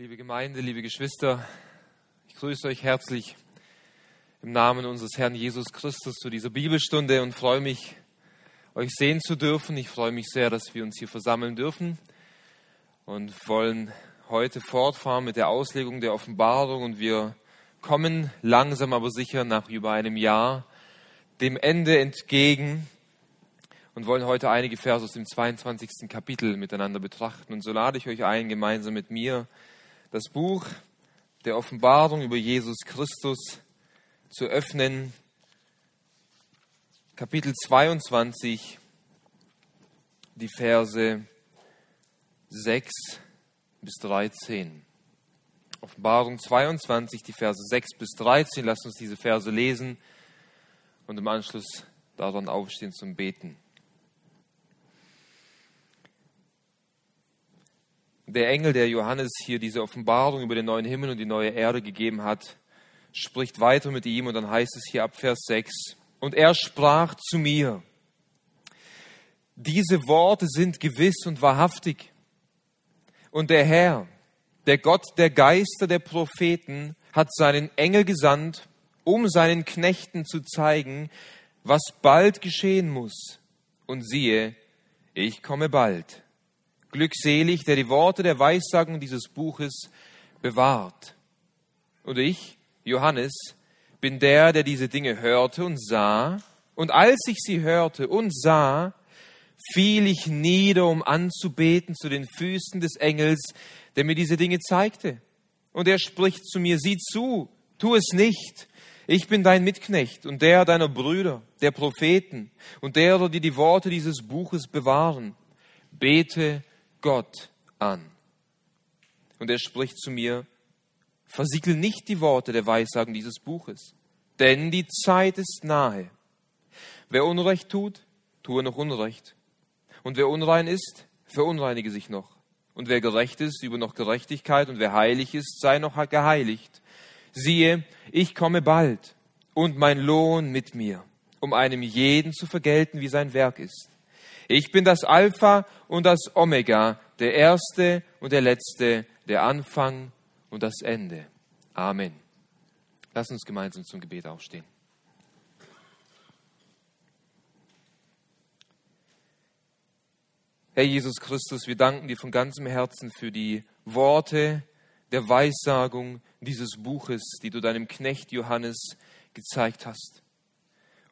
Liebe Gemeinde, liebe Geschwister, ich grüße euch herzlich im Namen unseres Herrn Jesus Christus zu dieser Bibelstunde und freue mich, euch sehen zu dürfen. Ich freue mich sehr, dass wir uns hier versammeln dürfen und wollen heute fortfahren mit der Auslegung der Offenbarung und wir kommen langsam aber sicher nach über einem Jahr dem Ende entgegen und wollen heute einige Verse aus dem 22. Kapitel miteinander betrachten. Und so lade ich euch ein, gemeinsam mit mir das Buch der Offenbarung über Jesus Christus zu öffnen. Kapitel 22, die Verse 6 bis 13. Offenbarung 22, die Verse 6 bis 13. Lasst uns diese Verse lesen und im Anschluss daran aufstehen zum Beten. Der Engel, der Johannes hier diese Offenbarung über den neuen Himmel und die neue Erde gegeben hat, spricht weiter mit ihm und dann heißt es hier ab Vers 6, und er sprach zu mir, diese Worte sind gewiss und wahrhaftig. Und der Herr, der Gott der Geister der Propheten, hat seinen Engel gesandt, um seinen Knechten zu zeigen, was bald geschehen muss. Und siehe, ich komme bald. Glückselig, der die Worte der Weissagung dieses Buches bewahrt. Und ich, Johannes, bin der, der diese Dinge hörte und sah. Und als ich sie hörte und sah, fiel ich nieder, um anzubeten zu den Füßen des Engels, der mir diese Dinge zeigte. Und er spricht zu mir, sieh zu, tu es nicht. Ich bin dein Mitknecht und der deiner Brüder, der Propheten und derer, die die Worte dieses Buches bewahren. Bete Gott an. Und er spricht zu mir, versiegel nicht die Worte der Weissagen dieses Buches, denn die Zeit ist nahe. Wer Unrecht tut, tue noch Unrecht. Und wer unrein ist, verunreinige sich noch. Und wer gerecht ist, über noch Gerechtigkeit. Und wer heilig ist, sei noch geheiligt. Siehe, ich komme bald und mein Lohn mit mir, um einem jeden zu vergelten, wie sein Werk ist. Ich bin das Alpha und das Omega, der Erste und der Letzte, der Anfang und das Ende. Amen. Lass uns gemeinsam zum Gebet aufstehen. Herr Jesus Christus, wir danken dir von ganzem Herzen für die Worte der Weissagung dieses Buches, die du deinem Knecht Johannes gezeigt hast.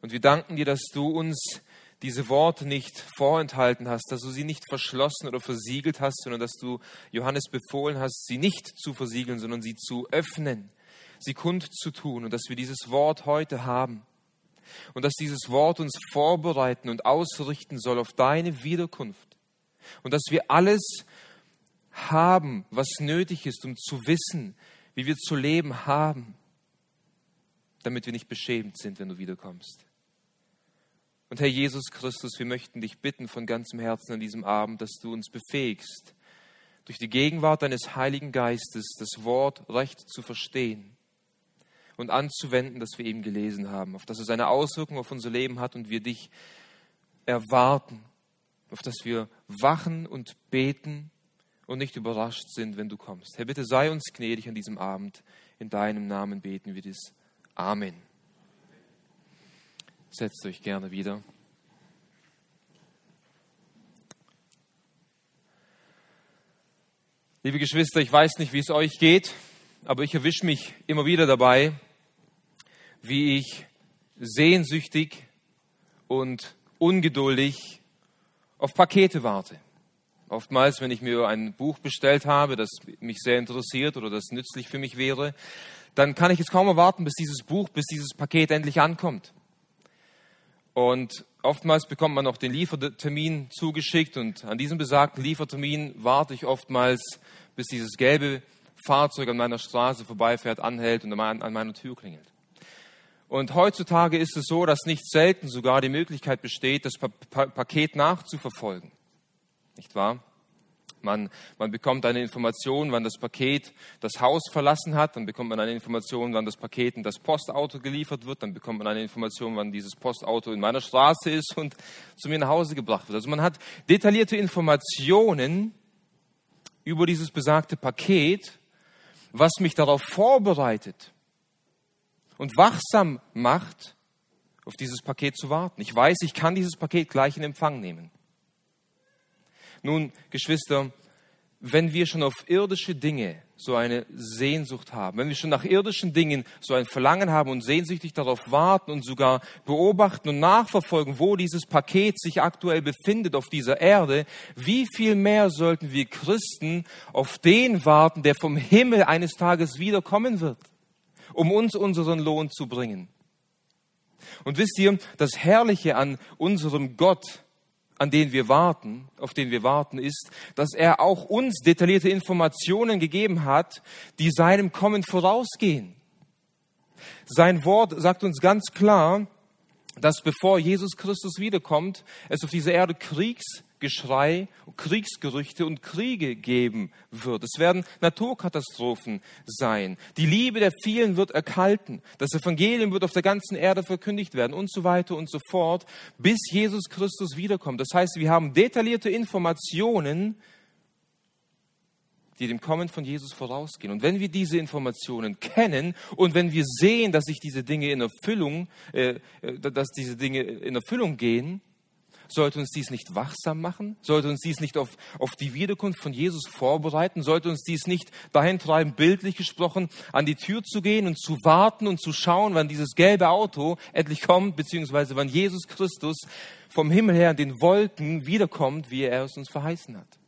Und wir danken dir, dass du uns diese Worte nicht vorenthalten hast, dass du sie nicht verschlossen oder versiegelt hast, sondern dass du Johannes befohlen hast, sie nicht zu versiegeln, sondern sie zu öffnen, sie kundzutun und dass wir dieses Wort heute haben und dass dieses Wort uns vorbereiten und ausrichten soll auf deine Wiederkunft und dass wir alles haben, was nötig ist, um zu wissen, wie wir zu leben haben, damit wir nicht beschämt sind, wenn du wiederkommst. Und Herr Jesus Christus, wir möchten dich bitten von ganzem Herzen an diesem Abend, dass du uns befähigst, durch die Gegenwart deines Heiligen Geistes das Wort recht zu verstehen und anzuwenden, das wir eben gelesen haben, auf dass es eine Auswirkung auf unser Leben hat und wir dich erwarten, auf dass wir wachen und beten und nicht überrascht sind, wenn du kommst. Herr, bitte sei uns gnädig an diesem Abend. In deinem Namen beten wir dies. Amen. Setzt euch gerne wieder. Liebe Geschwister, ich weiß nicht, wie es euch geht, aber ich erwische mich immer wieder dabei, wie ich sehnsüchtig und ungeduldig auf Pakete warte. Oftmals, wenn ich mir ein Buch bestellt habe, das mich sehr interessiert oder das nützlich für mich wäre, dann kann ich es kaum erwarten, bis dieses Buch, bis dieses Paket endlich ankommt. Und oftmals bekommt man noch den Liefertermin zugeschickt und an diesem besagten Liefertermin warte ich oftmals, bis dieses gelbe Fahrzeug an meiner Straße vorbeifährt, anhält und an meiner Tür klingelt. Und heutzutage ist es so, dass nicht selten sogar die Möglichkeit besteht, das Paket nachzuverfolgen. Nicht wahr? Man, man bekommt eine Information, wann das Paket das Haus verlassen hat, dann bekommt man eine Information, wann das Paket in das Postauto geliefert wird, dann bekommt man eine Information, wann dieses Postauto in meiner Straße ist und zu mir nach Hause gebracht wird. Also man hat detaillierte Informationen über dieses besagte Paket was mich darauf vorbereitet und wachsam macht, auf dieses Paket zu warten. Ich weiß, ich kann dieses Paket gleich in Empfang nehmen. Nun, Geschwister, wenn wir schon auf irdische Dinge so eine Sehnsucht haben, wenn wir schon nach irdischen Dingen so ein Verlangen haben und sehnsüchtig darauf warten und sogar beobachten und nachverfolgen, wo dieses Paket sich aktuell befindet auf dieser Erde, wie viel mehr sollten wir Christen auf den warten, der vom Himmel eines Tages wiederkommen wird, um uns unseren Lohn zu bringen. Und wisst ihr, das Herrliche an unserem Gott, an den wir warten, auf den wir warten, ist, dass er auch uns detaillierte Informationen gegeben hat, die seinem Kommen vorausgehen. Sein Wort sagt uns ganz klar, dass bevor Jesus Christus wiederkommt, es auf dieser Erde Kriegs, Geschrei, Kriegsgerüchte und Kriege geben wird. Es werden Naturkatastrophen sein. Die Liebe der vielen wird erkalten. Das Evangelium wird auf der ganzen Erde verkündigt werden und so weiter und so fort, bis Jesus Christus wiederkommt. Das heißt, wir haben detaillierte Informationen, die dem Kommen von Jesus vorausgehen. Und wenn wir diese Informationen kennen und wenn wir sehen, dass sich diese Dinge in Erfüllung, äh, äh dass diese Dinge in Erfüllung gehen, sollte uns dies nicht wachsam machen? Sollte uns dies nicht auf, auf die Wiederkunft von Jesus vorbereiten? Sollte uns dies nicht dahin treiben, bildlich gesprochen, an die Tür zu gehen und zu warten und zu schauen, wann dieses gelbe Auto endlich kommt, beziehungsweise wann Jesus Christus vom Himmel her in den Wolken wiederkommt, wie er es uns verheißen hat?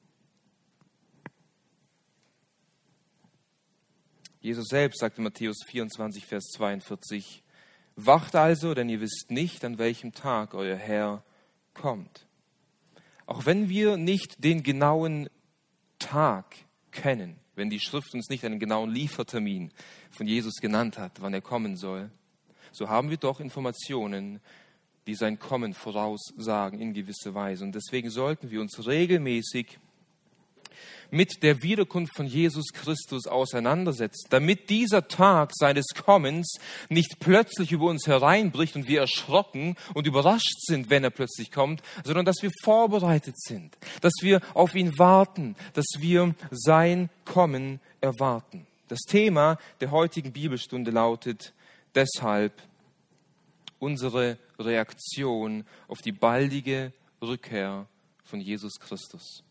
Jesus selbst sagte Matthäus 24, Vers 42, Wacht also, denn ihr wisst nicht, an welchem Tag euer Herr kommt. Auch wenn wir nicht den genauen Tag kennen, wenn die Schrift uns nicht einen genauen Liefertermin von Jesus genannt hat, wann er kommen soll, so haben wir doch Informationen, die sein Kommen voraussagen in gewisser Weise. Und deswegen sollten wir uns regelmäßig mit der Wiederkunft von Jesus Christus auseinandersetzt, damit dieser Tag seines Kommens nicht plötzlich über uns hereinbricht und wir erschrocken und überrascht sind, wenn er plötzlich kommt, sondern dass wir vorbereitet sind, dass wir auf ihn warten, dass wir sein Kommen erwarten. Das Thema der heutigen Bibelstunde lautet deshalb unsere Reaktion auf die baldige Rückkehr von Jesus Christus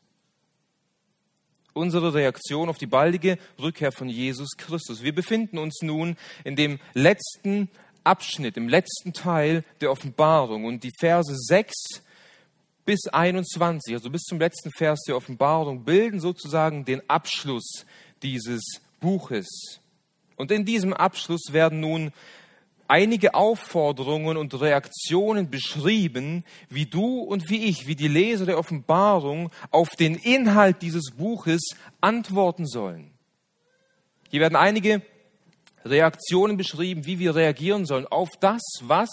unsere Reaktion auf die baldige Rückkehr von Jesus Christus. Wir befinden uns nun in dem letzten Abschnitt, im letzten Teil der Offenbarung und die Verse 6 bis 21, also bis zum letzten Vers der Offenbarung, bilden sozusagen den Abschluss dieses Buches. Und in diesem Abschluss werden nun einige Aufforderungen und Reaktionen beschrieben, wie du und wie ich, wie die Leser der Offenbarung auf den Inhalt dieses Buches antworten sollen. Hier werden einige Reaktionen beschrieben, wie wir reagieren sollen auf das, was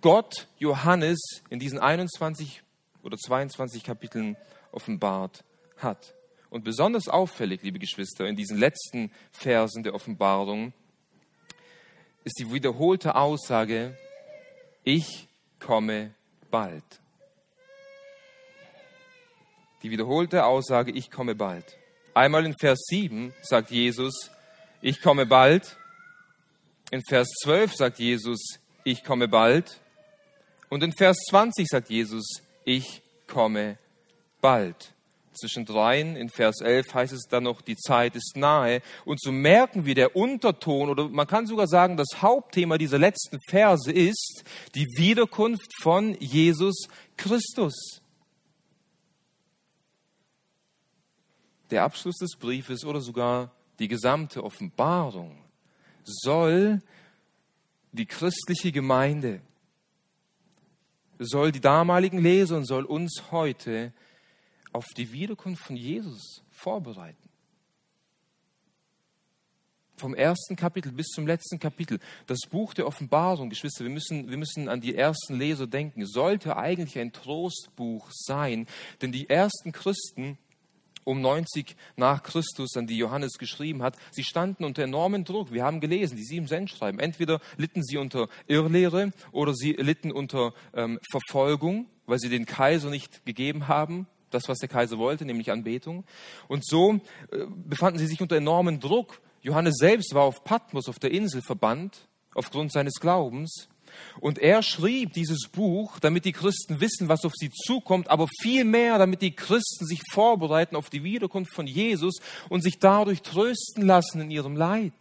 Gott Johannes in diesen 21 oder 22 Kapiteln offenbart hat. Und besonders auffällig, liebe Geschwister, in diesen letzten Versen der Offenbarung ist die wiederholte Aussage, ich komme bald. Die wiederholte Aussage, ich komme bald. Einmal in Vers 7 sagt Jesus, ich komme bald. In Vers 12 sagt Jesus, ich komme bald. Und in Vers 20 sagt Jesus, ich komme bald zwischen dreien. In Vers 11 heißt es dann noch, die Zeit ist nahe. Und so merken wir, der Unterton oder man kann sogar sagen, das Hauptthema dieser letzten Verse ist die Wiederkunft von Jesus Christus. Der Abschluss des Briefes oder sogar die gesamte Offenbarung soll die christliche Gemeinde, soll die damaligen Leser und soll uns heute auf die Wiederkunft von Jesus vorbereiten. Vom ersten Kapitel bis zum letzten Kapitel. Das Buch der Offenbarung, Geschwister, wir müssen, wir müssen an die ersten Leser denken, sollte eigentlich ein Trostbuch sein. Denn die ersten Christen um 90 nach Christus, an die Johannes geschrieben hat, sie standen unter enormem Druck. Wir haben gelesen, die sieben Sendschreiben. Entweder litten sie unter Irrlehre oder sie litten unter ähm, Verfolgung, weil sie den Kaiser nicht gegeben haben das, was der Kaiser wollte, nämlich Anbetung. Und so äh, befanden sie sich unter enormem Druck. Johannes selbst war auf Patmos, auf der Insel, verbannt, aufgrund seines Glaubens. Und er schrieb dieses Buch, damit die Christen wissen, was auf sie zukommt, aber vielmehr, damit die Christen sich vorbereiten auf die Wiederkunft von Jesus und sich dadurch trösten lassen in ihrem Leid.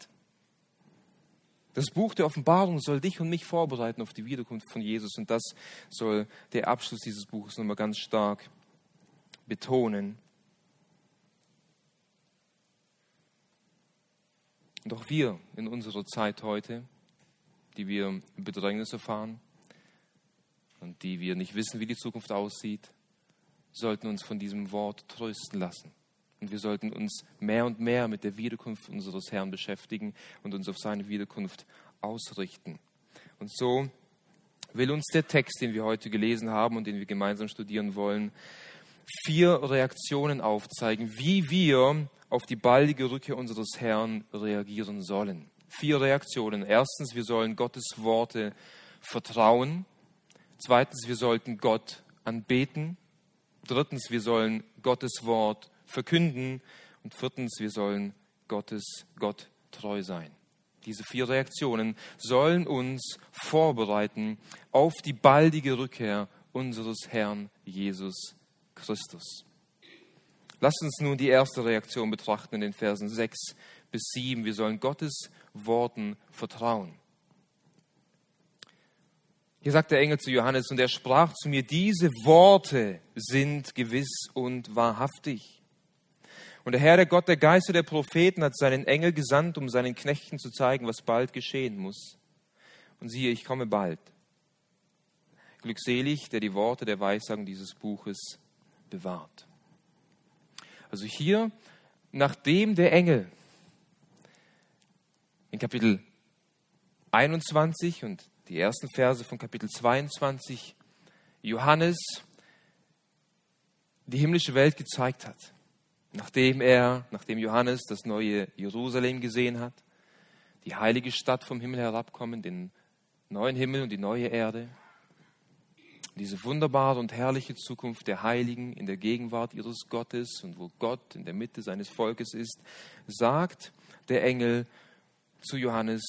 Das Buch der Offenbarung soll dich und mich vorbereiten auf die Wiederkunft von Jesus und das soll der Abschluss dieses Buches nochmal ganz stark betonen. Auch wir in unserer Zeit heute, die wir Bedrängnis erfahren und die wir nicht wissen, wie die Zukunft aussieht, sollten uns von diesem Wort trösten lassen. Und wir sollten uns mehr und mehr mit der Wiederkunft unseres Herrn beschäftigen und uns auf seine Wiederkunft ausrichten. Und so will uns der Text, den wir heute gelesen haben und den wir gemeinsam studieren wollen, vier Reaktionen aufzeigen, wie wir auf die baldige Rückkehr unseres Herrn reagieren sollen. Vier Reaktionen. Erstens, wir sollen Gottes Worte vertrauen. Zweitens, wir sollten Gott anbeten. Drittens, wir sollen Gottes Wort verkünden. Und viertens, wir sollen Gottes Gott treu sein. Diese vier Reaktionen sollen uns vorbereiten auf die baldige Rückkehr unseres Herrn Jesus Christus. Lasst uns nun die erste Reaktion betrachten in den Versen 6 bis 7. Wir sollen Gottes Worten vertrauen. Hier sagt der Engel zu Johannes, und er sprach zu mir, diese Worte sind gewiss und wahrhaftig. Und der Herr, der Gott, der Geister der Propheten, hat seinen Engel gesandt, um seinen Knechten zu zeigen, was bald geschehen muss. Und siehe, ich komme bald. Glückselig, der die Worte der Weissagung dieses Buches bewahrt. Also hier, nachdem der Engel in Kapitel 21 und die ersten Verse von Kapitel 22 Johannes die himmlische Welt gezeigt hat, nachdem er, nachdem Johannes das neue Jerusalem gesehen hat, die heilige Stadt vom Himmel herabkommen, den neuen Himmel und die neue Erde, diese wunderbare und herrliche Zukunft der Heiligen in der Gegenwart ihres Gottes und wo Gott in der Mitte seines Volkes ist, sagt der Engel zu Johannes,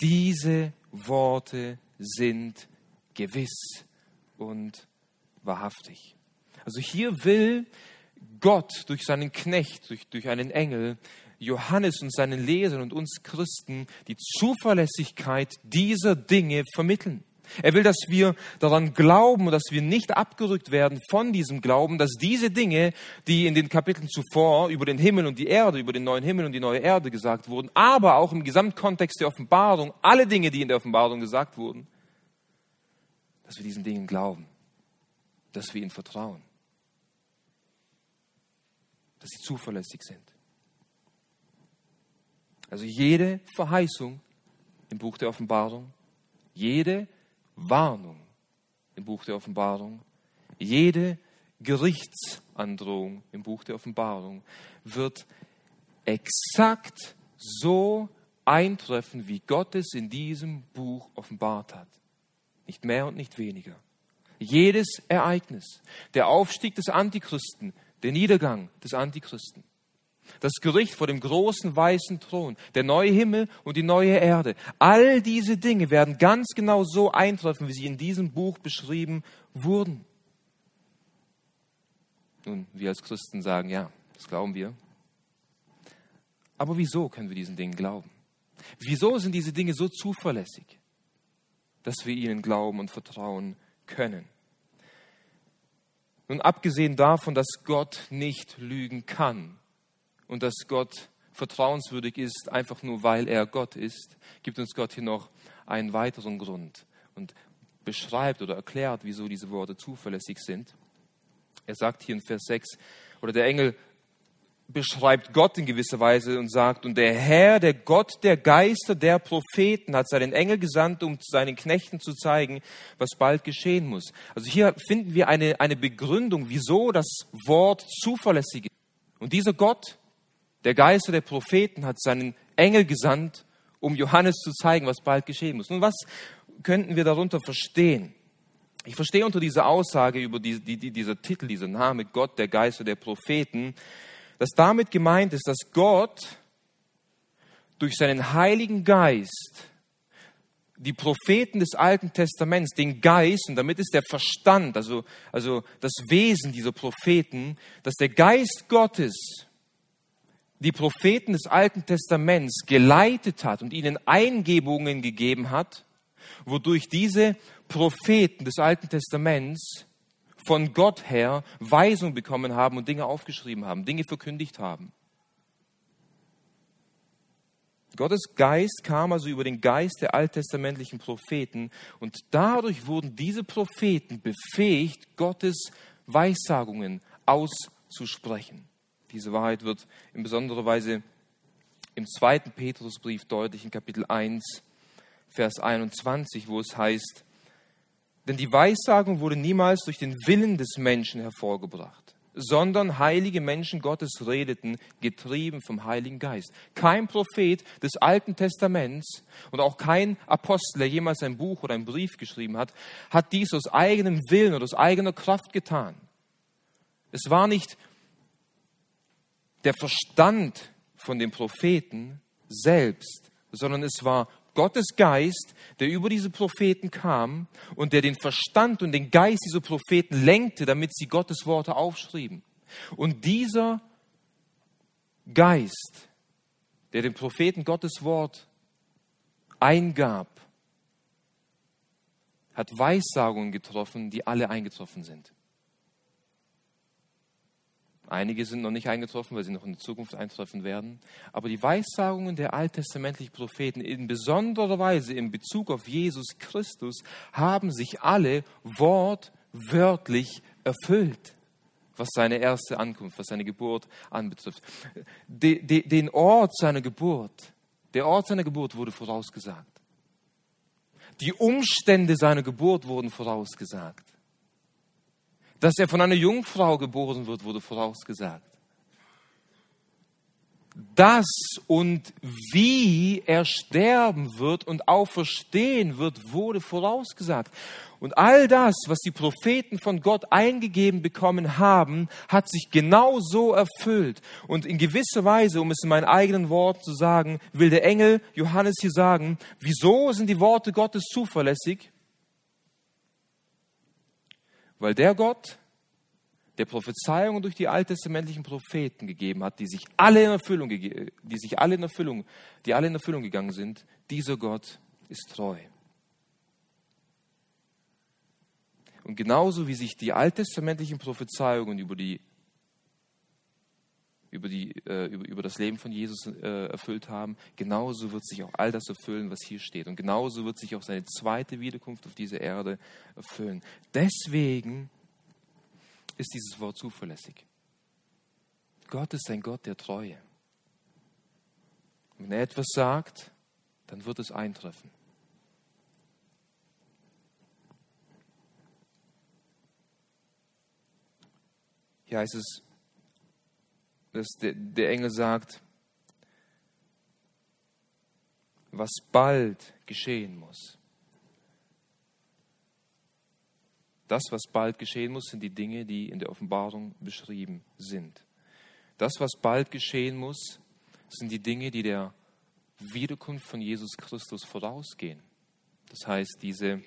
diese Worte sind gewiss und wahrhaftig. Also hier will Gott durch seinen Knecht, durch, durch einen Engel, Johannes und seinen Lesern und uns Christen die Zuverlässigkeit dieser Dinge vermitteln. Er will, dass wir daran glauben und dass wir nicht abgerückt werden von diesem Glauben, dass diese Dinge, die in den Kapiteln zuvor über den Himmel und die Erde, über den neuen Himmel und die neue Erde gesagt wurden, aber auch im Gesamtkontext der Offenbarung, alle Dinge, die in der Offenbarung gesagt wurden, dass wir diesen Dingen glauben, dass wir ihnen vertrauen, dass sie zuverlässig sind. Also jede Verheißung im Buch der Offenbarung, jede Warnung im Buch der Offenbarung, jede Gerichtsandrohung im Buch der Offenbarung wird exakt so eintreffen, wie Gott es in diesem Buch offenbart hat. Nicht mehr und nicht weniger. Jedes Ereignis, der Aufstieg des Antichristen, der Niedergang des Antichristen, das Gericht vor dem großen weißen Thron, der neue Himmel und die neue Erde. All diese Dinge werden ganz genau so eintreffen, wie sie in diesem Buch beschrieben wurden. Nun, wir als Christen sagen, ja, das glauben wir. Aber wieso können wir diesen Dingen glauben? Wieso sind diese Dinge so zuverlässig, dass wir ihnen glauben und vertrauen können? Nun, abgesehen davon, dass Gott nicht lügen kann, und dass Gott vertrauenswürdig ist, einfach nur weil er Gott ist, gibt uns Gott hier noch einen weiteren Grund und beschreibt oder erklärt, wieso diese Worte zuverlässig sind. Er sagt hier in Vers 6, oder der Engel beschreibt Gott in gewisser Weise und sagt, und der Herr, der Gott der Geister der Propheten, hat seinen Engel gesandt, um seinen Knechten zu zeigen, was bald geschehen muss. Also hier finden wir eine, eine Begründung, wieso das Wort zuverlässig ist. Und dieser Gott, der Geister der Propheten hat seinen Engel gesandt, um Johannes zu zeigen, was bald geschehen muss. Nun, was könnten wir darunter verstehen? Ich verstehe unter dieser Aussage über die, die, dieser Titel, dieser Name Gott, der Geister der Propheten, dass damit gemeint ist, dass Gott durch seinen Heiligen Geist die Propheten des Alten Testaments, den Geist, und damit ist der Verstand, also, also das Wesen dieser Propheten, dass der Geist Gottes die Propheten des Alten Testaments geleitet hat und ihnen Eingebungen gegeben hat, wodurch diese Propheten des Alten Testaments von Gott her Weisung bekommen haben und Dinge aufgeschrieben haben, Dinge verkündigt haben. Gottes Geist kam also über den Geist der alttestamentlichen Propheten und dadurch wurden diese Propheten befähigt, Gottes Weissagungen auszusprechen. Diese Wahrheit wird in besonderer Weise im zweiten Petrusbrief deutlich in Kapitel 1, Vers 21, wo es heißt, denn die Weissagung wurde niemals durch den Willen des Menschen hervorgebracht, sondern heilige Menschen Gottes redeten, getrieben vom Heiligen Geist. Kein Prophet des Alten Testaments und auch kein Apostel, der jemals ein Buch oder einen Brief geschrieben hat, hat dies aus eigenem Willen oder aus eigener Kraft getan. Es war nicht der Verstand von den Propheten selbst, sondern es war Gottes Geist, der über diese Propheten kam und der den Verstand und den Geist dieser Propheten lenkte, damit sie Gottes Worte aufschrieben. Und dieser Geist, der den Propheten Gottes Wort eingab, hat Weissagungen getroffen, die alle eingetroffen sind. Einige sind noch nicht eingetroffen, weil sie noch in der Zukunft eintreffen werden. Aber die Weissagungen der alttestamentlichen Propheten, in besonderer Weise in Bezug auf Jesus Christus, haben sich alle wortwörtlich erfüllt, was seine erste Ankunft, was seine Geburt anbetrifft. den Ort seiner Geburt, der Ort seiner Geburt wurde vorausgesagt. Die Umstände seiner Geburt wurden vorausgesagt. Dass er von einer Jungfrau geboren wird, wurde vorausgesagt. Das und wie er sterben wird und auferstehen wird, wurde vorausgesagt. Und all das, was die Propheten von Gott eingegeben bekommen haben, hat sich genau so erfüllt. Und in gewisser Weise, um es in meinen eigenen Worten zu sagen, will der Engel Johannes hier sagen, wieso sind die Worte Gottes zuverlässig? Weil der Gott, der Prophezeiungen durch die alttestamentlichen Propheten gegeben hat, die sich alle in Erfüllung, die sich alle in Erfüllung, die alle in Erfüllung gegangen sind, dieser Gott ist treu. Und genauso wie sich die alttestamentlichen Prophezeiungen über die über, die, äh, über, über das Leben von Jesus äh, erfüllt haben, genauso wird sich auch all das erfüllen, was hier steht. Und genauso wird sich auch seine zweite Wiederkunft auf diese Erde erfüllen. Deswegen ist dieses Wort zuverlässig. Gott ist ein Gott der Treue. Wenn er etwas sagt, dann wird es eintreffen. Hier heißt es, dass der, der Engel sagt, was bald geschehen muss. Das, was bald geschehen muss, sind die Dinge, die in der Offenbarung beschrieben sind. Das, was bald geschehen muss, sind die Dinge, die der Wiederkunft von Jesus Christus vorausgehen. Das heißt, diese,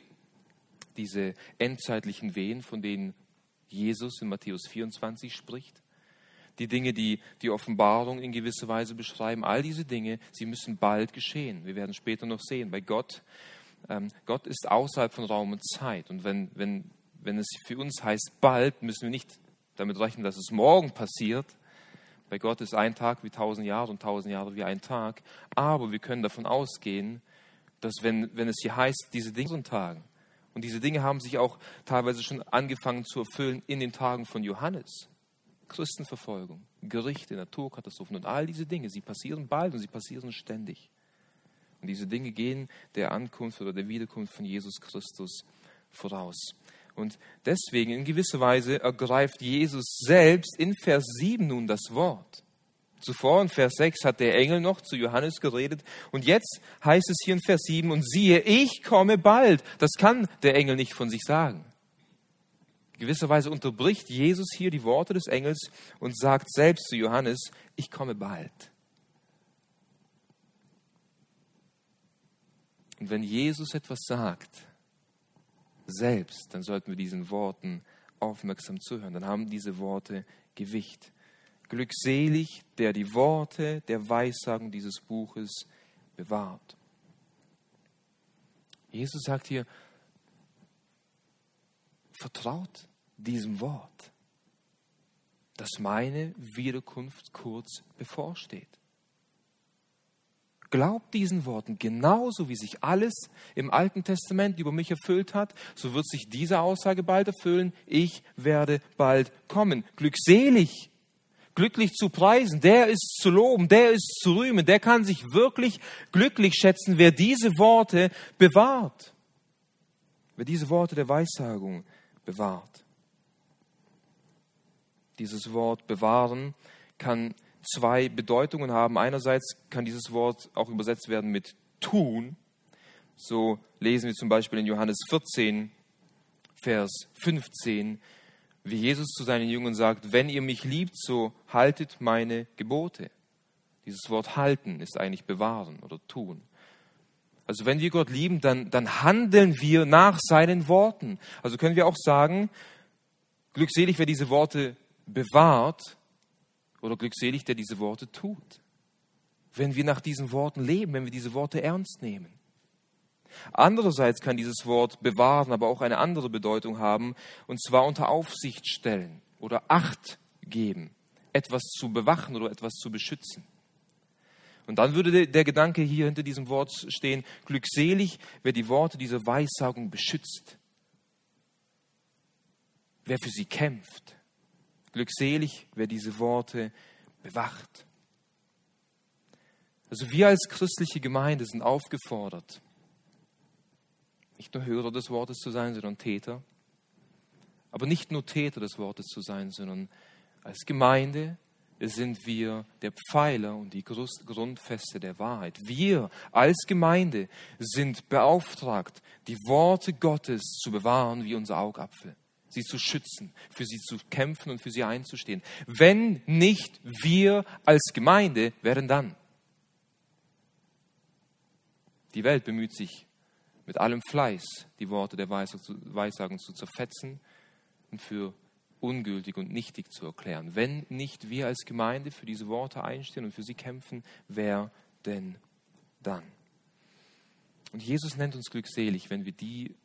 diese endzeitlichen Wehen, von denen Jesus in Matthäus 24 spricht, die Dinge, die die Offenbarung in gewisser Weise beschreiben, all diese Dinge, sie müssen bald geschehen. Wir werden später noch sehen, bei Gott, ähm, Gott ist außerhalb von Raum und Zeit. Und wenn, wenn, wenn es für uns heißt bald, müssen wir nicht damit rechnen, dass es morgen passiert. Bei Gott ist ein Tag wie tausend Jahre und tausend Jahre wie ein Tag. Aber wir können davon ausgehen, dass wenn, wenn es hier heißt, diese Dinge sind Tagen, und diese Dinge haben sich auch teilweise schon angefangen zu erfüllen in den Tagen von Johannes. Christenverfolgung, Gerichte, Naturkatastrophen und all diese Dinge, sie passieren bald und sie passieren ständig. Und diese Dinge gehen der Ankunft oder der Wiederkunft von Jesus Christus voraus. Und deswegen in gewisser Weise ergreift Jesus selbst in Vers 7 nun das Wort. Zuvor in Vers 6 hat der Engel noch zu Johannes geredet und jetzt heißt es hier in Vers 7 und siehe, ich komme bald. Das kann der Engel nicht von sich sagen. Gewisser Weise unterbricht Jesus hier die Worte des Engels und sagt selbst zu Johannes, ich komme bald. Und wenn Jesus etwas sagt, selbst, dann sollten wir diesen Worten aufmerksam zuhören. Dann haben diese Worte Gewicht. Glückselig, der die Worte der Weissagung dieses Buches bewahrt. Jesus sagt hier, vertraut diesem Wort, dass meine Wiederkunft kurz bevorsteht. Glaubt diesen Worten, genauso wie sich alles im Alten Testament über mich erfüllt hat, so wird sich diese Aussage bald erfüllen, ich werde bald kommen. Glückselig, glücklich zu preisen, der ist zu loben, der ist zu rühmen, der kann sich wirklich glücklich schätzen, wer diese Worte bewahrt, wer diese Worte der Weissagung bewahrt. Dieses Wort bewahren kann zwei Bedeutungen haben. Einerseits kann dieses Wort auch übersetzt werden mit tun. So lesen wir zum Beispiel in Johannes 14, Vers 15, wie Jesus zu seinen Jüngern sagt, wenn ihr mich liebt, so haltet meine Gebote. Dieses Wort halten ist eigentlich bewahren oder tun. Also wenn wir Gott lieben, dann, dann handeln wir nach seinen Worten. Also können wir auch sagen, glückselig, wer diese Worte bewahrt, oder glückselig, der diese Worte tut. Wenn wir nach diesen Worten leben, wenn wir diese Worte ernst nehmen. Andererseits kann dieses Wort bewahren aber auch eine andere Bedeutung haben, und zwar unter Aufsicht stellen oder Acht geben, etwas zu bewachen oder etwas zu beschützen. Und dann würde der Gedanke hier hinter diesem Wort stehen, glückselig, wer die Worte dieser Weissagung beschützt, wer für sie kämpft, Glückselig, wer diese Worte bewacht. Also wir als christliche Gemeinde sind aufgefordert, nicht nur Hörer des Wortes zu sein, sondern Täter. Aber nicht nur Täter des Wortes zu sein, sondern als Gemeinde sind wir der Pfeiler und die Grundfeste der Wahrheit. Wir als Gemeinde sind beauftragt, die Worte Gottes zu bewahren wie unser Augapfel sie zu schützen, für sie zu kämpfen und für sie einzustehen. Wenn nicht wir als Gemeinde, wer denn dann? Die Welt bemüht sich mit allem Fleiß, die Worte der Weissagung zu zerfetzen und für ungültig und nichtig zu erklären. Wenn nicht wir als Gemeinde für diese Worte einstehen und für sie kämpfen, wer denn dann? Und Jesus nennt uns glückselig, wenn wir die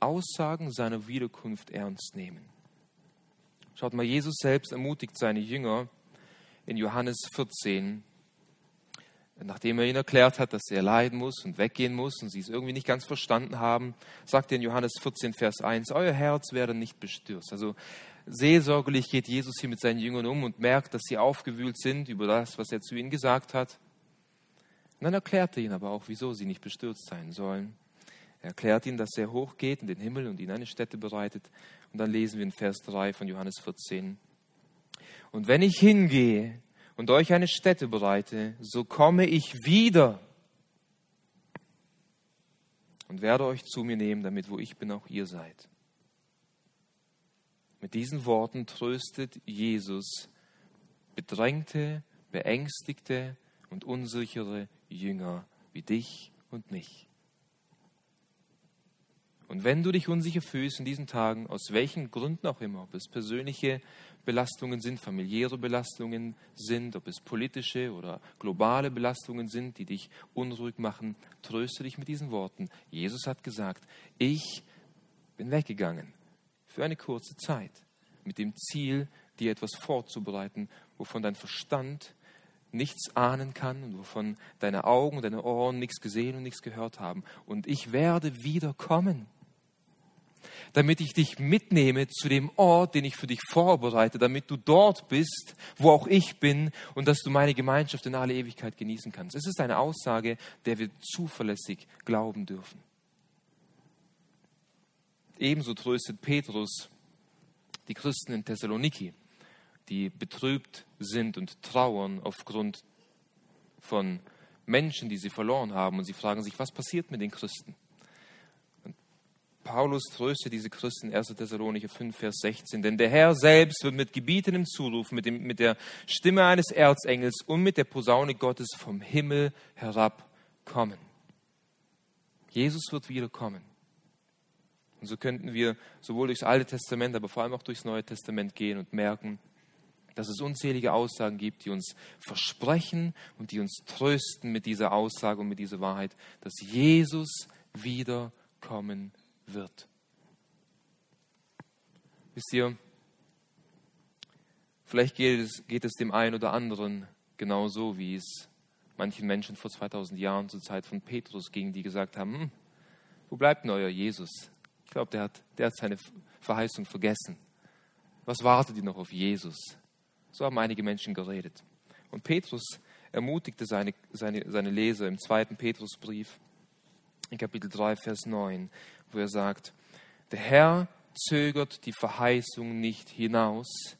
Aussagen seiner Wiederkunft ernst nehmen. Schaut mal, Jesus selbst ermutigt seine Jünger in Johannes 14, nachdem er ihnen erklärt hat, dass er leiden muss und weggehen muss und sie es irgendwie nicht ganz verstanden haben, sagt er in Johannes 14, Vers 1, Euer Herz werde nicht bestürzt. Also seelsorgerlich geht Jesus hier mit seinen Jüngern um und merkt, dass sie aufgewühlt sind über das, was er zu ihnen gesagt hat. Und dann erklärt er ihnen aber auch, wieso sie nicht bestürzt sein sollen. Er erklärt ihnen, dass er hochgeht in den Himmel und ihnen eine Stätte bereitet. Und dann lesen wir in Vers 3 von Johannes 14. Und wenn ich hingehe und euch eine Stätte bereite, so komme ich wieder und werde euch zu mir nehmen, damit wo ich bin, auch ihr seid. Mit diesen Worten tröstet Jesus bedrängte, beängstigte und unsichere Jünger wie dich und mich. Und wenn du dich unsicher fühlst in diesen Tagen, aus welchen Gründen auch immer, ob es persönliche Belastungen sind, familiäre Belastungen sind, ob es politische oder globale Belastungen sind, die dich unruhig machen, tröste dich mit diesen Worten. Jesus hat gesagt, ich bin weggegangen für eine kurze Zeit mit dem Ziel, dir etwas vorzubereiten, wovon dein Verstand nichts ahnen kann und wovon deine Augen und deine Ohren nichts gesehen und nichts gehört haben. Und ich werde wiederkommen damit ich dich mitnehme zu dem Ort, den ich für dich vorbereite, damit du dort bist, wo auch ich bin und dass du meine Gemeinschaft in alle Ewigkeit genießen kannst. Es ist eine Aussage, der wir zuverlässig glauben dürfen. Ebenso tröstet Petrus die Christen in Thessaloniki, die betrübt sind und trauern aufgrund von Menschen, die sie verloren haben. Und sie fragen sich, was passiert mit den Christen? Paulus tröstet diese Christen, 1. Thessalonicher 5, Vers 16. Denn der Herr selbst wird mit gebietenem Zuruf, mit, dem, mit der Stimme eines Erzengels und mit der Posaune Gottes vom Himmel herabkommen. Jesus wird wiederkommen. Und so könnten wir sowohl durchs Alte Testament, aber vor allem auch durchs Neue Testament gehen und merken, dass es unzählige Aussagen gibt, die uns versprechen und die uns trösten mit dieser Aussage und mit dieser Wahrheit, dass Jesus wiederkommen wird. Wisst ihr, vielleicht geht es, geht es dem einen oder anderen genauso, wie es manchen Menschen vor 2000 Jahren zur Zeit von Petrus ging, die gesagt haben, hm, wo bleibt denn euer Jesus? Ich glaube, der hat, der hat seine Verheißung vergessen. Was wartet ihr noch auf Jesus? So haben einige Menschen geredet. Und Petrus ermutigte seine, seine, seine Leser im zweiten Petrusbrief in Kapitel 3, Vers 9, wo er sagt, der Herr zögert die Verheißung nicht hinaus,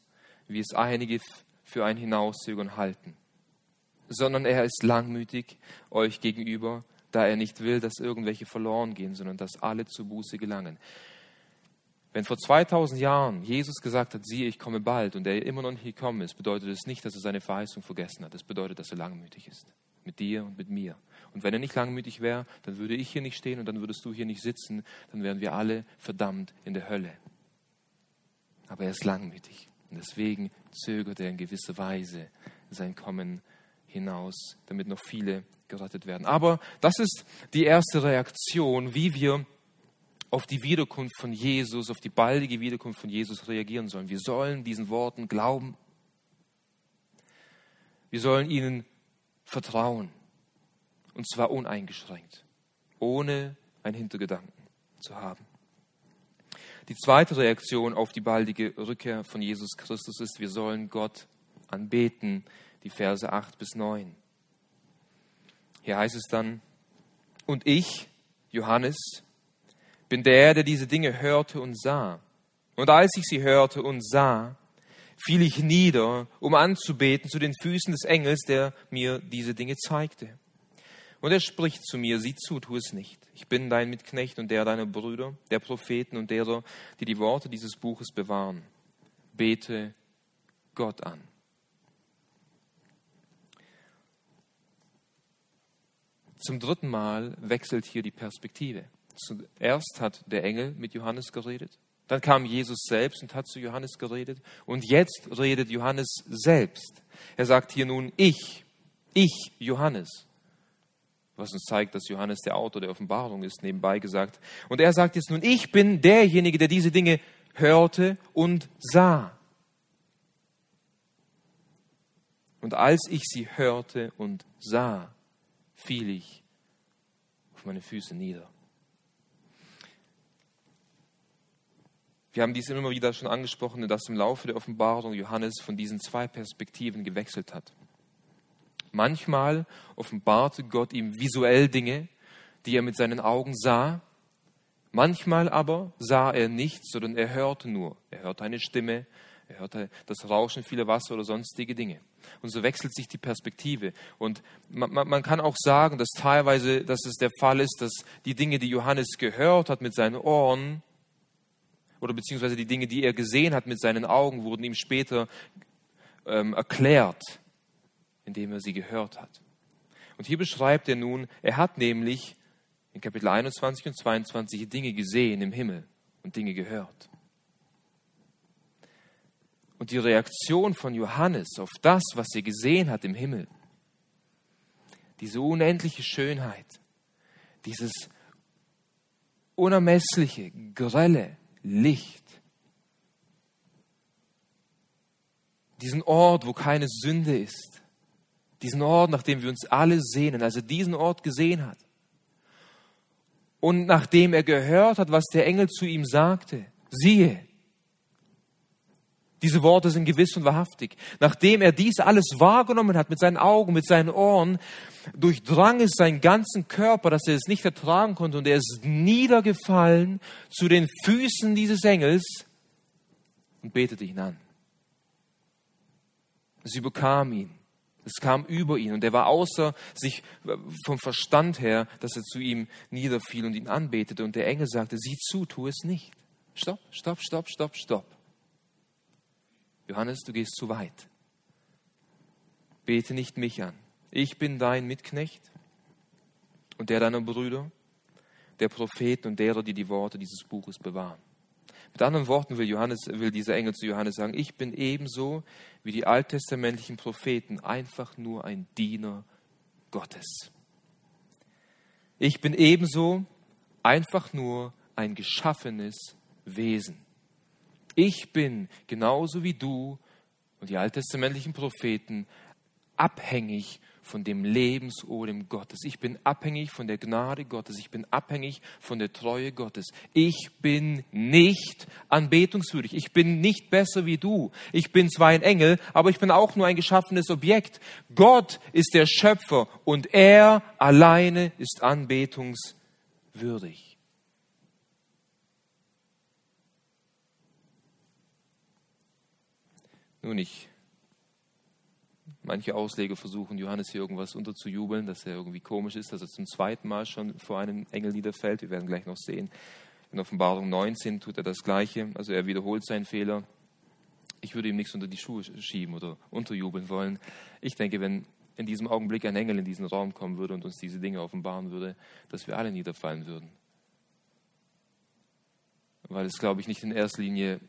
wie es einige für ein Hinauszögern halten sondern er ist langmütig euch gegenüber, da er nicht will, dass irgendwelche verloren gehen, sondern dass alle zu Buße gelangen. Wenn vor 2000 Jahren Jesus gesagt hat, siehe, ich komme bald und er immer noch nicht gekommen ist, bedeutet es nicht, dass er seine Verheißung vergessen hat. Es bedeutet, dass er langmütig ist. Mit dir und mit mir. Und wenn er nicht langmütig wäre, dann würde ich hier nicht stehen und dann würdest du hier nicht sitzen, dann wären wir alle verdammt in der Hölle. Aber er ist langmütig. Und deswegen zögert er in gewisser Weise sein Kommen hinaus, damit noch viele gerettet werden. Aber das ist die erste Reaktion, wie wir auf die Wiederkunft von Jesus, auf die baldige Wiederkunft von Jesus reagieren sollen. Wir sollen diesen Worten glauben. Wir sollen ihnen vertrauen. Und zwar uneingeschränkt, ohne einen Hintergedanken zu haben. Die zweite Reaktion auf die baldige Rückkehr von Jesus Christus ist, wir sollen Gott anbeten die Verse 8 bis 9. Hier heißt es dann, und ich, Johannes, bin der, der diese Dinge hörte und sah. Und als ich sie hörte und sah, fiel ich nieder, um anzubeten zu den Füßen des Engels, der mir diese Dinge zeigte. Und er spricht zu mir, sieh zu, tu es nicht. Ich bin dein Mitknecht und der deiner Brüder, der Propheten und derer, die die Worte dieses Buches bewahren. Bete Gott an. Zum dritten Mal wechselt hier die Perspektive. Zuerst hat der Engel mit Johannes geredet, dann kam Jesus selbst und hat zu Johannes geredet und jetzt redet Johannes selbst. Er sagt hier nun ich, ich Johannes, was uns zeigt, dass Johannes der Autor der Offenbarung ist, nebenbei gesagt. Und er sagt jetzt nun, ich bin derjenige, der diese Dinge hörte und sah. Und als ich sie hörte und sah, fiel ich auf meine Füße nieder. Wir haben dies immer wieder schon angesprochen, dass im Laufe der Offenbarung Johannes von diesen zwei Perspektiven gewechselt hat. Manchmal offenbarte Gott ihm visuell Dinge, die er mit seinen Augen sah. Manchmal aber sah er nichts, sondern er hörte nur. Er hörte eine Stimme, er hörte das Rauschen vieler Wasser oder sonstige Dinge. Und so wechselt sich die Perspektive. Und man, man, kann auch sagen, dass teilweise, dass es der Fall ist, dass die Dinge, die Johannes gehört hat mit seinen Ohren, oder beziehungsweise die Dinge, die er gesehen hat mit seinen Augen, wurden ihm später ähm, erklärt, indem er sie gehört hat. Und hier beschreibt er nun, er hat nämlich in Kapitel 21 und 22 Dinge gesehen im Himmel und Dinge gehört. Und die Reaktion von Johannes auf das, was er gesehen hat im Himmel, diese unendliche Schönheit, dieses unermessliche, grelle Licht, diesen Ort, wo keine Sünde ist, diesen Ort, nach dem wir uns alle sehnen, als er diesen Ort gesehen hat. Und nachdem er gehört hat, was der Engel zu ihm sagte, siehe, diese Worte sind gewiss und wahrhaftig. Nachdem er dies alles wahrgenommen hat mit seinen Augen, mit seinen Ohren, durchdrang es seinen ganzen Körper, dass er es nicht ertragen konnte und er ist niedergefallen zu den Füßen dieses Engels und betete ihn an. Es überkam ihn. Es kam über ihn und er war außer sich vom Verstand her, dass er zu ihm niederfiel und ihn anbetete. Und der Engel sagte, sieh zu, tu es nicht. Stopp, stopp, stopp, stopp, stopp. Johannes, du gehst zu weit. Bete nicht mich an. Ich bin dein Mitknecht und der deiner Brüder, der Propheten und derer, die die Worte dieses Buches bewahren. Mit anderen Worten will, Johannes, will dieser Engel zu Johannes sagen, ich bin ebenso wie die alttestamentlichen Propheten einfach nur ein Diener Gottes. Ich bin ebenso einfach nur ein geschaffenes Wesen. Ich bin genauso wie du und die alttestamentlichen Propheten abhängig von dem Lebensodem Gottes. Ich bin abhängig von der Gnade Gottes. Ich bin abhängig von der Treue Gottes. Ich bin nicht anbetungswürdig. Ich bin nicht besser wie du. Ich bin zwar ein Engel, aber ich bin auch nur ein geschaffenes Objekt. Gott ist der Schöpfer und er alleine ist anbetungswürdig. Nun, ich Manche Ausleger versuchen, Johannes hier irgendwas unterzujubeln, dass er irgendwie komisch ist, dass er zum zweiten Mal schon vor einem Engel niederfällt. Wir werden gleich noch sehen. In Offenbarung 19 tut er das Gleiche. Also er wiederholt seinen Fehler. Ich würde ihm nichts unter die Schuhe schieben oder unterjubeln wollen. Ich denke, wenn in diesem Augenblick ein Engel in diesen Raum kommen würde und uns diese Dinge offenbaren würde, dass wir alle niederfallen würden. Weil es, glaube ich, nicht in erster Linie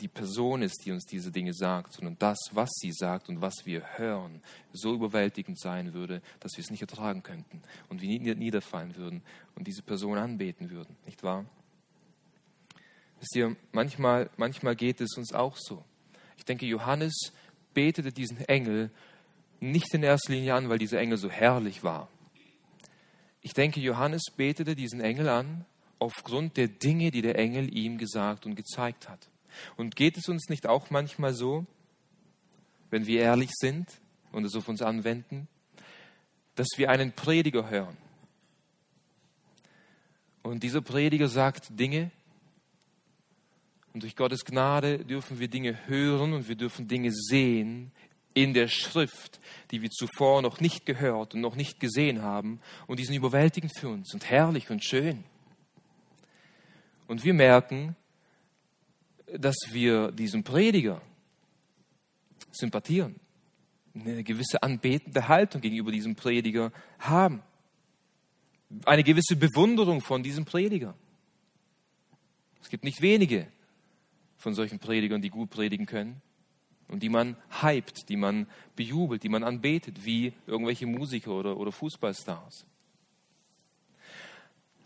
die Person ist, die uns diese Dinge sagt, sondern das, was sie sagt und was wir hören, so überwältigend sein würde, dass wir es nicht ertragen könnten und wir niederfallen würden und diese Person anbeten würden, nicht wahr? Wisst ihr, manchmal, manchmal geht es uns auch so. Ich denke, Johannes betete diesen Engel nicht in erster Linie an, weil dieser Engel so herrlich war. Ich denke, Johannes betete diesen Engel an aufgrund der Dinge, die der Engel ihm gesagt und gezeigt hat. Und geht es uns nicht auch manchmal so, wenn wir ehrlich sind und es auf uns anwenden, dass wir einen Prediger hören? Und dieser Prediger sagt Dinge, und durch Gottes Gnade dürfen wir Dinge hören und wir dürfen Dinge sehen in der Schrift, die wir zuvor noch nicht gehört und noch nicht gesehen haben. Und die sind überwältigend für uns und herrlich und schön. Und wir merken, dass wir diesem Prediger sympathieren, eine gewisse anbetende Haltung gegenüber diesem Prediger haben, eine gewisse Bewunderung von diesem Prediger. Es gibt nicht wenige von solchen Predigern, die gut predigen können und die man hypt, die man bejubelt, die man anbetet, wie irgendwelche Musiker oder, oder Fußballstars.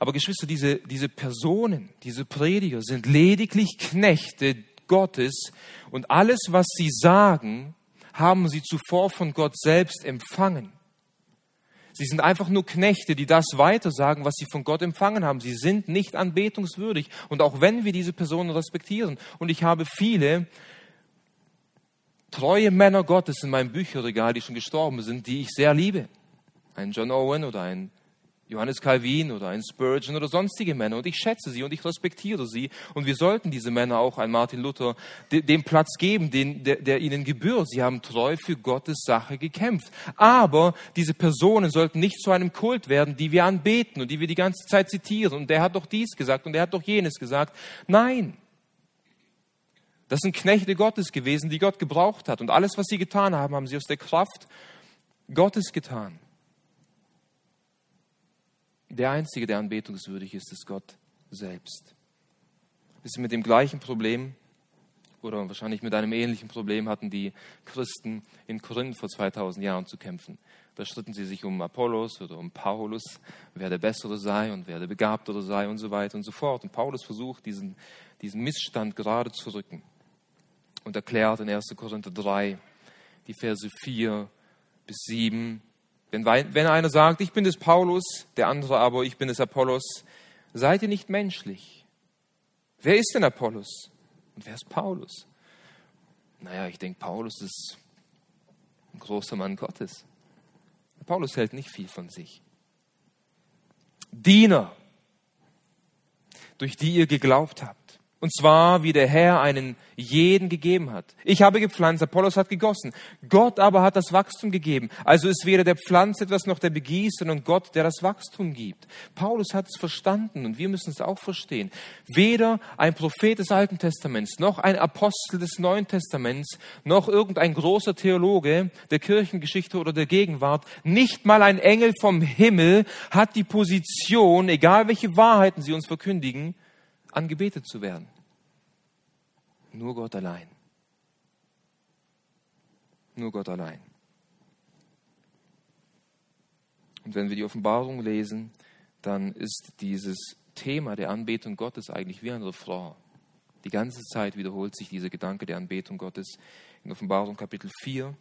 Aber Geschwister, diese, diese Personen, diese Prediger sind lediglich Knechte Gottes und alles, was sie sagen, haben sie zuvor von Gott selbst empfangen. Sie sind einfach nur Knechte, die das weitersagen, was sie von Gott empfangen haben. Sie sind nicht anbetungswürdig. Und auch wenn wir diese Personen respektieren, und ich habe viele treue Männer Gottes in meinem Bücherregal, die schon gestorben sind, die ich sehr liebe. Ein John Owen oder ein Johannes Calvin oder ein Spurgeon oder sonstige Männer. Und ich schätze sie und ich respektiere sie. Und wir sollten diese Männer auch, ein Martin Luther, den Platz geben, den, der, der ihnen gebührt. Sie haben treu für Gottes Sache gekämpft. Aber diese Personen sollten nicht zu einem Kult werden, die wir anbeten und die wir die ganze Zeit zitieren. Und der hat doch dies gesagt und der hat doch jenes gesagt. Nein. Das sind Knechte Gottes gewesen, die Gott gebraucht hat. Und alles, was sie getan haben, haben sie aus der Kraft Gottes getan. Der Einzige, der anbetungswürdig ist, ist Gott selbst. Bis mit dem gleichen Problem oder wahrscheinlich mit einem ähnlichen Problem hatten die Christen in Korinth vor 2000 Jahren zu kämpfen. Da stritten sie sich um Apollos oder um Paulus, wer der Bessere sei und wer der Begabtere sei und so weiter und so fort. Und Paulus versucht, diesen, diesen Missstand gerade zu rücken und erklärt in 1. Korinther 3, die Verse 4 bis 7, denn wenn einer sagt, ich bin des Paulus, der andere aber, ich bin des Apollos, seid ihr nicht menschlich. Wer ist denn Apollos? Und wer ist Paulus? Naja, ich denke, Paulus ist ein großer Mann Gottes. Paulus hält nicht viel von sich. Diener, durch die ihr geglaubt habt. Und zwar, wie der Herr einen jeden gegeben hat. Ich habe gepflanzt, Apollos hat gegossen. Gott aber hat das Wachstum gegeben. Also ist weder der Pflanz etwas noch der begießt, sondern Gott, der das Wachstum gibt. Paulus hat es verstanden und wir müssen es auch verstehen. Weder ein Prophet des Alten Testaments, noch ein Apostel des Neuen Testaments, noch irgendein großer Theologe der Kirchengeschichte oder der Gegenwart, nicht mal ein Engel vom Himmel hat die Position, egal welche Wahrheiten sie uns verkündigen, angebetet zu werden. Nur Gott allein. Nur Gott allein. Und wenn wir die Offenbarung lesen, dann ist dieses Thema der Anbetung Gottes eigentlich wie ein Refrain. Die ganze Zeit wiederholt sich dieser Gedanke der Anbetung Gottes. In Offenbarung Kapitel 4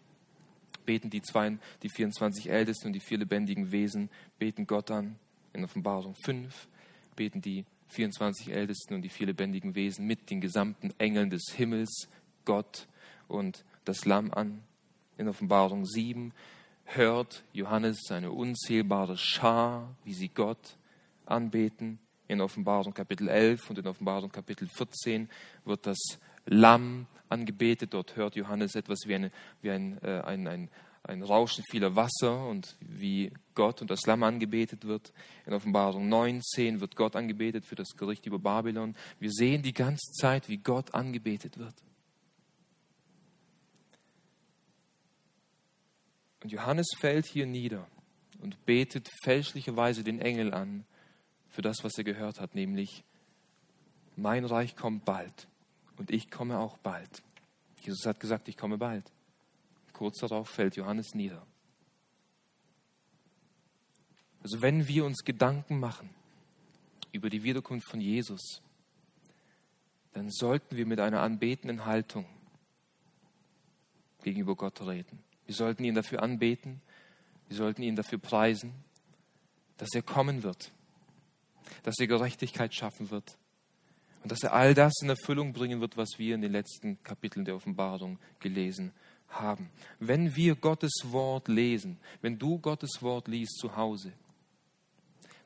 beten die, zwei, die 24 Ältesten und die vier lebendigen Wesen, beten Gott an. In Offenbarung 5 beten die 24 Ältesten und die vier lebendigen Wesen mit den gesamten Engeln des Himmels, Gott und das Lamm an. In Offenbarung 7 hört Johannes seine unzählbare Schar, wie sie Gott anbeten. In Offenbarung Kapitel 11 und in Offenbarung Kapitel 14 wird das Lamm angebetet. Dort hört Johannes etwas wie, eine, wie ein, äh, ein, ein, ein Rauschen vieler Wasser und wie Gott und das Lamm angebetet wird. In Offenbarung 19 wird Gott angebetet für das Gericht über Babylon. Wir sehen die ganze Zeit, wie Gott angebetet wird. Und Johannes fällt hier nieder und betet fälschlicherweise den Engel an für das, was er gehört hat, nämlich, mein Reich kommt bald und ich komme auch bald. Jesus hat gesagt, ich komme bald. Kurz darauf fällt Johannes nieder. Also wenn wir uns Gedanken machen über die Wiederkunft von Jesus, dann sollten wir mit einer anbetenden Haltung gegenüber Gott reden. Wir sollten ihn dafür anbeten, wir sollten ihn dafür preisen, dass er kommen wird, dass er Gerechtigkeit schaffen wird und dass er all das in Erfüllung bringen wird, was wir in den letzten Kapiteln der Offenbarung gelesen haben. Wenn wir Gottes Wort lesen, wenn du Gottes Wort liest zu Hause,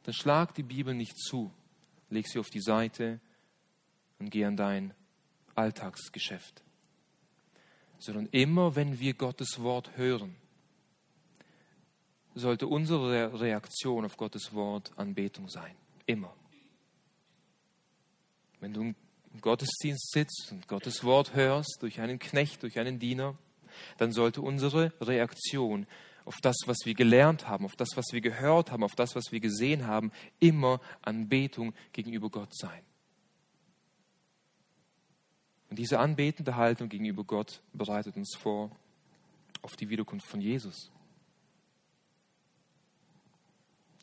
dann schlag die Bibel nicht zu, leg sie auf die Seite und geh an dein Alltagsgeschäft. Sondern immer, wenn wir Gottes Wort hören, sollte unsere Reaktion auf Gottes Wort Anbetung sein. Immer. Wenn du im Gottesdienst sitzt und Gottes Wort hörst, durch einen Knecht, durch einen Diener, dann sollte unsere Reaktion auf das, was wir gelernt haben, auf das, was wir gehört haben, auf das, was wir gesehen haben, immer Anbetung gegenüber Gott sein. Und diese anbetende Haltung gegenüber Gott bereitet uns vor auf die Wiederkunft von Jesus.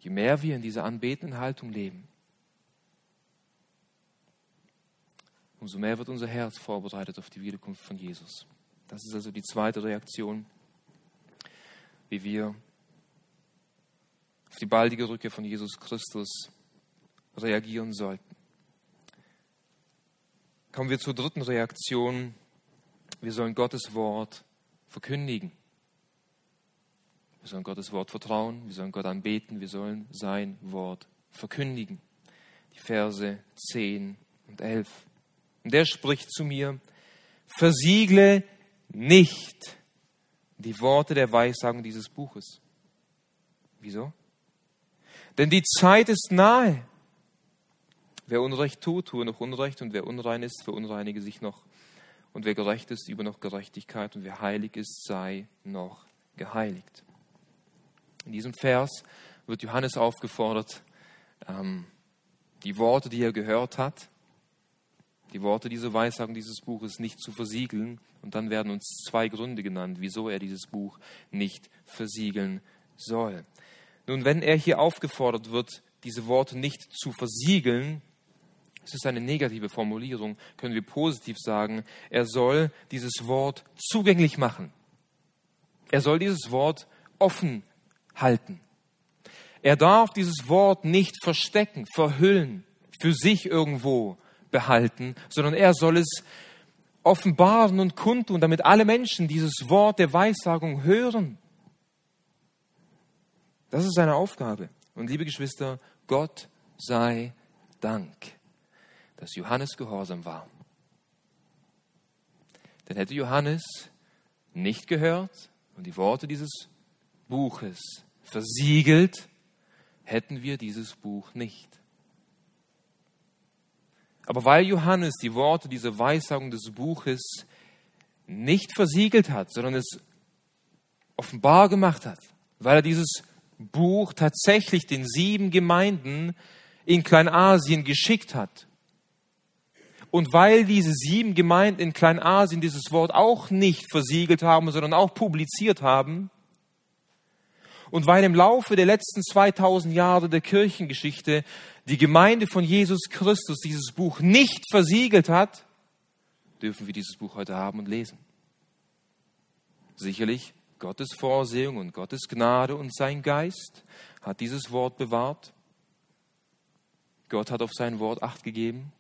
Je mehr wir in dieser anbetenden Haltung leben, umso mehr wird unser Herz vorbereitet auf die Wiederkunft von Jesus. Das ist also die zweite Reaktion, wie wir auf die baldige Rückkehr von Jesus Christus reagieren sollten. Kommen wir zur dritten Reaktion. Wir sollen Gottes Wort verkündigen. Wir sollen Gottes Wort vertrauen, wir sollen Gott anbeten, wir sollen sein Wort verkündigen. Die Verse 10 und 11. Und der spricht zu mir, versiegle nicht die Worte der Weissagung dieses Buches. Wieso? Denn die Zeit ist nahe. Wer Unrecht tut, tue noch Unrecht, und wer unrein ist, verunreinige sich noch. Und wer gerecht ist, über noch Gerechtigkeit, und wer heilig ist, sei noch geheiligt. In diesem Vers wird Johannes aufgefordert, ähm, die Worte, die er gehört hat, die Worte dieser Weissagung dieses Buches nicht zu versiegeln. Und dann werden uns zwei Gründe genannt, wieso er dieses Buch nicht versiegeln soll. Nun, wenn er hier aufgefordert wird, diese Worte nicht zu versiegeln, es ist eine negative Formulierung, können wir positiv sagen, er soll dieses Wort zugänglich machen. Er soll dieses Wort offen halten. Er darf dieses Wort nicht verstecken, verhüllen, für sich irgendwo behalten, sondern er soll es offenbaren und kundtun, damit alle Menschen dieses Wort der Weissagung hören. Das ist seine Aufgabe. Und liebe Geschwister, Gott sei Dank, dass Johannes gehorsam war. Denn hätte Johannes nicht gehört und die Worte dieses Buches versiegelt, hätten wir dieses Buch nicht. Aber weil Johannes die Worte dieser Weissagung des Buches nicht versiegelt hat, sondern es offenbar gemacht hat, weil er dieses Buch tatsächlich den sieben Gemeinden in Kleinasien geschickt hat. Und weil diese sieben Gemeinden in Kleinasien dieses Wort auch nicht versiegelt haben, sondern auch publiziert haben, und weil im Laufe der letzten 2000 Jahre der Kirchengeschichte die Gemeinde von Jesus Christus dieses Buch nicht versiegelt hat, dürfen wir dieses Buch heute haben und lesen. Sicherlich Gottes Vorsehung und Gottes Gnade und sein Geist hat dieses Wort bewahrt. Gott hat auf sein Wort acht gegeben.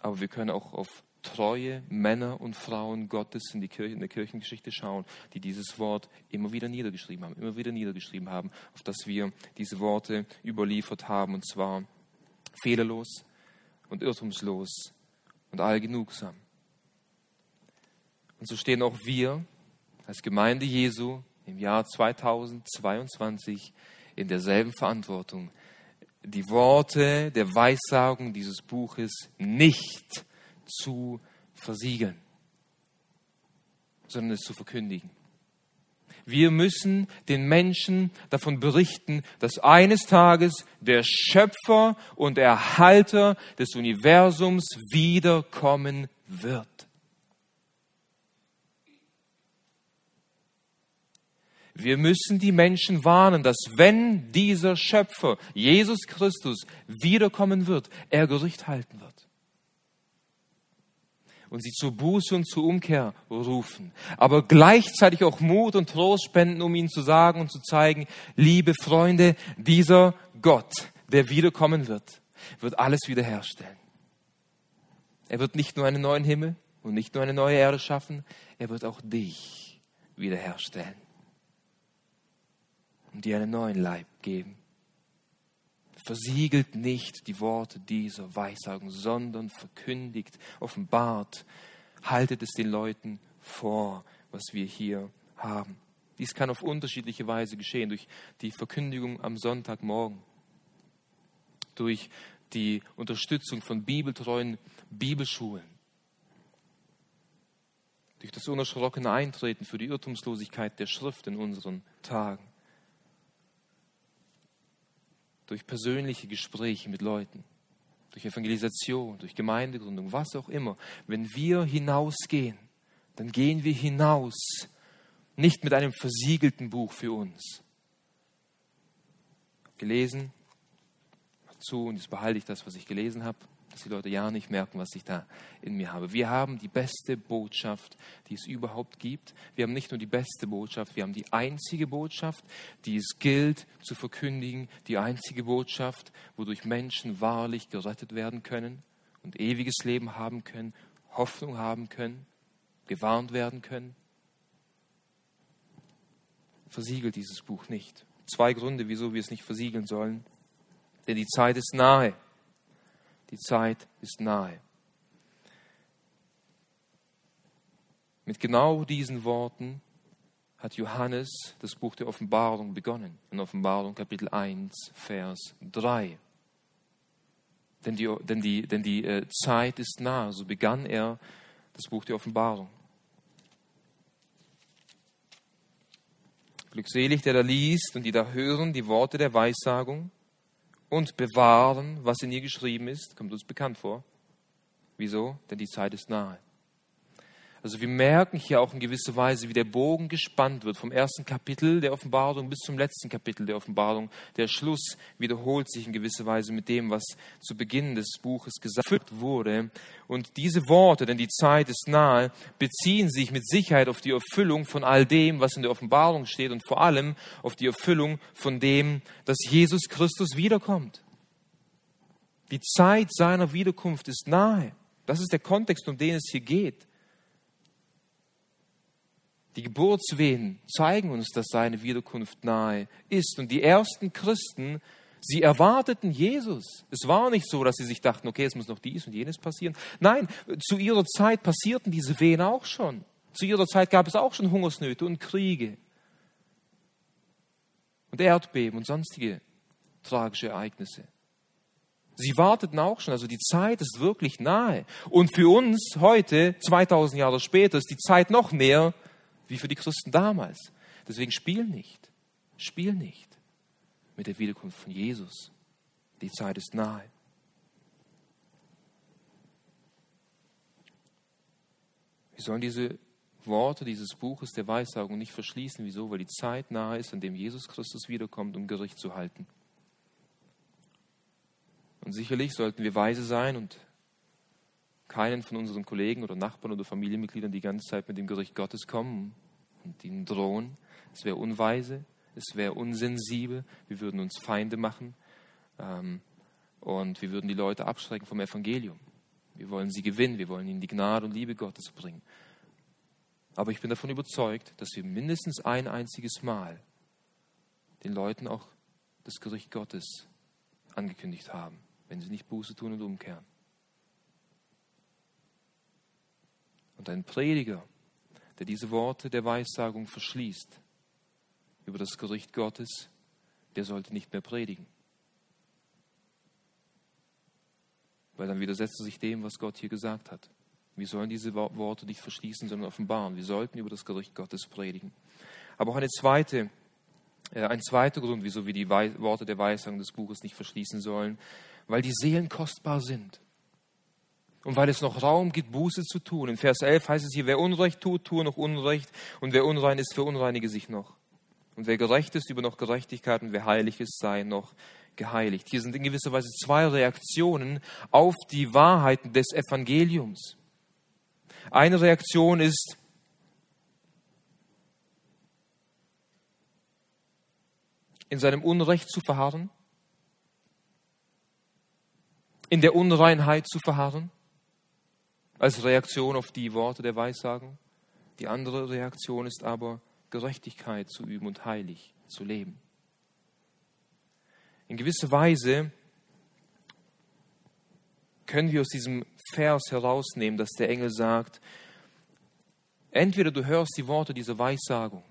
Aber wir können auch auf treue Männer und Frauen Gottes in, die Kirche, in der Kirchengeschichte schauen, die dieses Wort immer wieder niedergeschrieben haben, immer wieder niedergeschrieben haben, auf das wir diese Worte überliefert haben, und zwar fehlerlos und irrtumslos und allgenugsam. Und so stehen auch wir als Gemeinde Jesu im Jahr 2022 in derselben Verantwortung, die Worte der Weissagung dieses Buches nicht zu versiegeln, sondern es zu verkündigen. Wir müssen den Menschen davon berichten, dass eines Tages der Schöpfer und Erhalter des Universums wiederkommen wird. Wir müssen die Menschen warnen, dass wenn dieser Schöpfer, Jesus Christus, wiederkommen wird, er Gericht halten wird und sie zur Buße und zur Umkehr rufen, aber gleichzeitig auch Mut und Trost spenden, um ihnen zu sagen und zu zeigen, liebe Freunde, dieser Gott, der wiederkommen wird, wird alles wiederherstellen. Er wird nicht nur einen neuen Himmel und nicht nur eine neue Erde schaffen, er wird auch dich wiederherstellen und dir einen neuen Leib geben versiegelt nicht die Worte dieser Weissagung, sondern verkündigt, offenbart, haltet es den Leuten vor, was wir hier haben. Dies kann auf unterschiedliche Weise geschehen, durch die Verkündigung am Sonntagmorgen, durch die Unterstützung von bibeltreuen Bibelschulen, durch das unerschrockene Eintreten für die Irrtumslosigkeit der Schrift in unseren Tagen durch persönliche Gespräche mit Leuten, durch Evangelisation, durch Gemeindegründung, was auch immer. Wenn wir hinausgehen, dann gehen wir hinaus, nicht mit einem versiegelten Buch für uns. Gelesen, zu und jetzt behalte ich das, was ich gelesen habe dass die Leute ja nicht merken, was ich da in mir habe. Wir haben die beste Botschaft, die es überhaupt gibt. Wir haben nicht nur die beste Botschaft, wir haben die einzige Botschaft, die es gilt zu verkündigen, die einzige Botschaft, wodurch Menschen wahrlich gerettet werden können und ewiges Leben haben können, Hoffnung haben können, gewarnt werden können. Versiegelt dieses Buch nicht. Zwei Gründe, wieso wir es nicht versiegeln sollen. Denn die Zeit ist nahe die Zeit ist nahe. Mit genau diesen Worten hat Johannes das Buch der Offenbarung begonnen. In Offenbarung Kapitel 1, Vers 3. Denn die, denn die, denn die äh, Zeit ist nahe. So begann er das Buch der Offenbarung. Glückselig, der da liest und die da hören die Worte der Weissagung und bewahren, was in ihr geschrieben ist, kommt uns bekannt vor. Wieso? Denn die Zeit ist nahe. Also wir merken hier auch in gewisser Weise, wie der Bogen gespannt wird vom ersten Kapitel der Offenbarung bis zum letzten Kapitel der Offenbarung. Der Schluss wiederholt sich in gewisser Weise mit dem, was zu Beginn des Buches gesagt wurde. Und diese Worte, denn die Zeit ist nahe, beziehen sich mit Sicherheit auf die Erfüllung von all dem, was in der Offenbarung steht und vor allem auf die Erfüllung von dem, dass Jesus Christus wiederkommt. Die Zeit seiner Wiederkunft ist nahe. Das ist der Kontext, um den es hier geht. Die Geburtswehen zeigen uns, dass seine Wiederkunft nahe ist. Und die ersten Christen Sie erwarteten Jesus. Es war nicht so, dass sie sich dachten, okay, es muss noch dies und jenes passieren. Nein, zu ihrer Zeit passierten diese Wehen auch schon. Zu ihrer Zeit gab es auch schon Hungersnöte und Kriege und Erdbeben und sonstige tragische Ereignisse. Sie warteten auch schon, also die Zeit ist wirklich nahe. Und für uns heute, 2000 Jahre später, ist die Zeit noch näher wie für die Christen damals. Deswegen spiel nicht, spiel nicht mit der Wiederkunft von Jesus. Die Zeit ist nahe. Wir sollen diese Worte dieses Buches der Weissagung nicht verschließen. Wieso? Weil die Zeit nahe ist, an dem Jesus Christus wiederkommt, um Gericht zu halten. Und sicherlich sollten wir weise sein und keinen von unseren Kollegen oder Nachbarn oder Familienmitgliedern die ganze Zeit mit dem Gericht Gottes kommen und ihnen drohen. Es wäre unweise, es wäre unsensibel, wir würden uns Feinde machen ähm, und wir würden die Leute abschrecken vom Evangelium. Wir wollen sie gewinnen, wir wollen ihnen die Gnade und Liebe Gottes bringen. Aber ich bin davon überzeugt, dass wir mindestens ein einziges Mal den Leuten auch das Gericht Gottes angekündigt haben, wenn sie nicht Buße tun und umkehren. Und ein Prediger, der diese Worte der Weissagung verschließt über das Gericht Gottes, der sollte nicht mehr predigen. Weil dann widersetzt er sich dem, was Gott hier gesagt hat. Wir sollen diese Worte nicht verschließen, sondern offenbaren. Wir sollten über das Gericht Gottes predigen. Aber auch eine zweite, äh, ein zweiter Grund, wieso wir die Worte der Weissagung des Buches nicht verschließen sollen, weil die Seelen kostbar sind. Und weil es noch Raum gibt, Buße zu tun. In Vers 11 heißt es hier, wer Unrecht tut, tue noch Unrecht. Und wer unrein ist, verunreinige sich noch. Und wer gerecht ist, über noch Gerechtigkeit. Und wer heilig ist, sei noch geheiligt. Hier sind in gewisser Weise zwei Reaktionen auf die Wahrheiten des Evangeliums. Eine Reaktion ist, in seinem Unrecht zu verharren, in der Unreinheit zu verharren, als Reaktion auf die Worte der Weissagung. Die andere Reaktion ist aber, Gerechtigkeit zu üben und heilig zu leben. In gewisser Weise können wir aus diesem Vers herausnehmen, dass der Engel sagt, entweder du hörst die Worte dieser Weissagung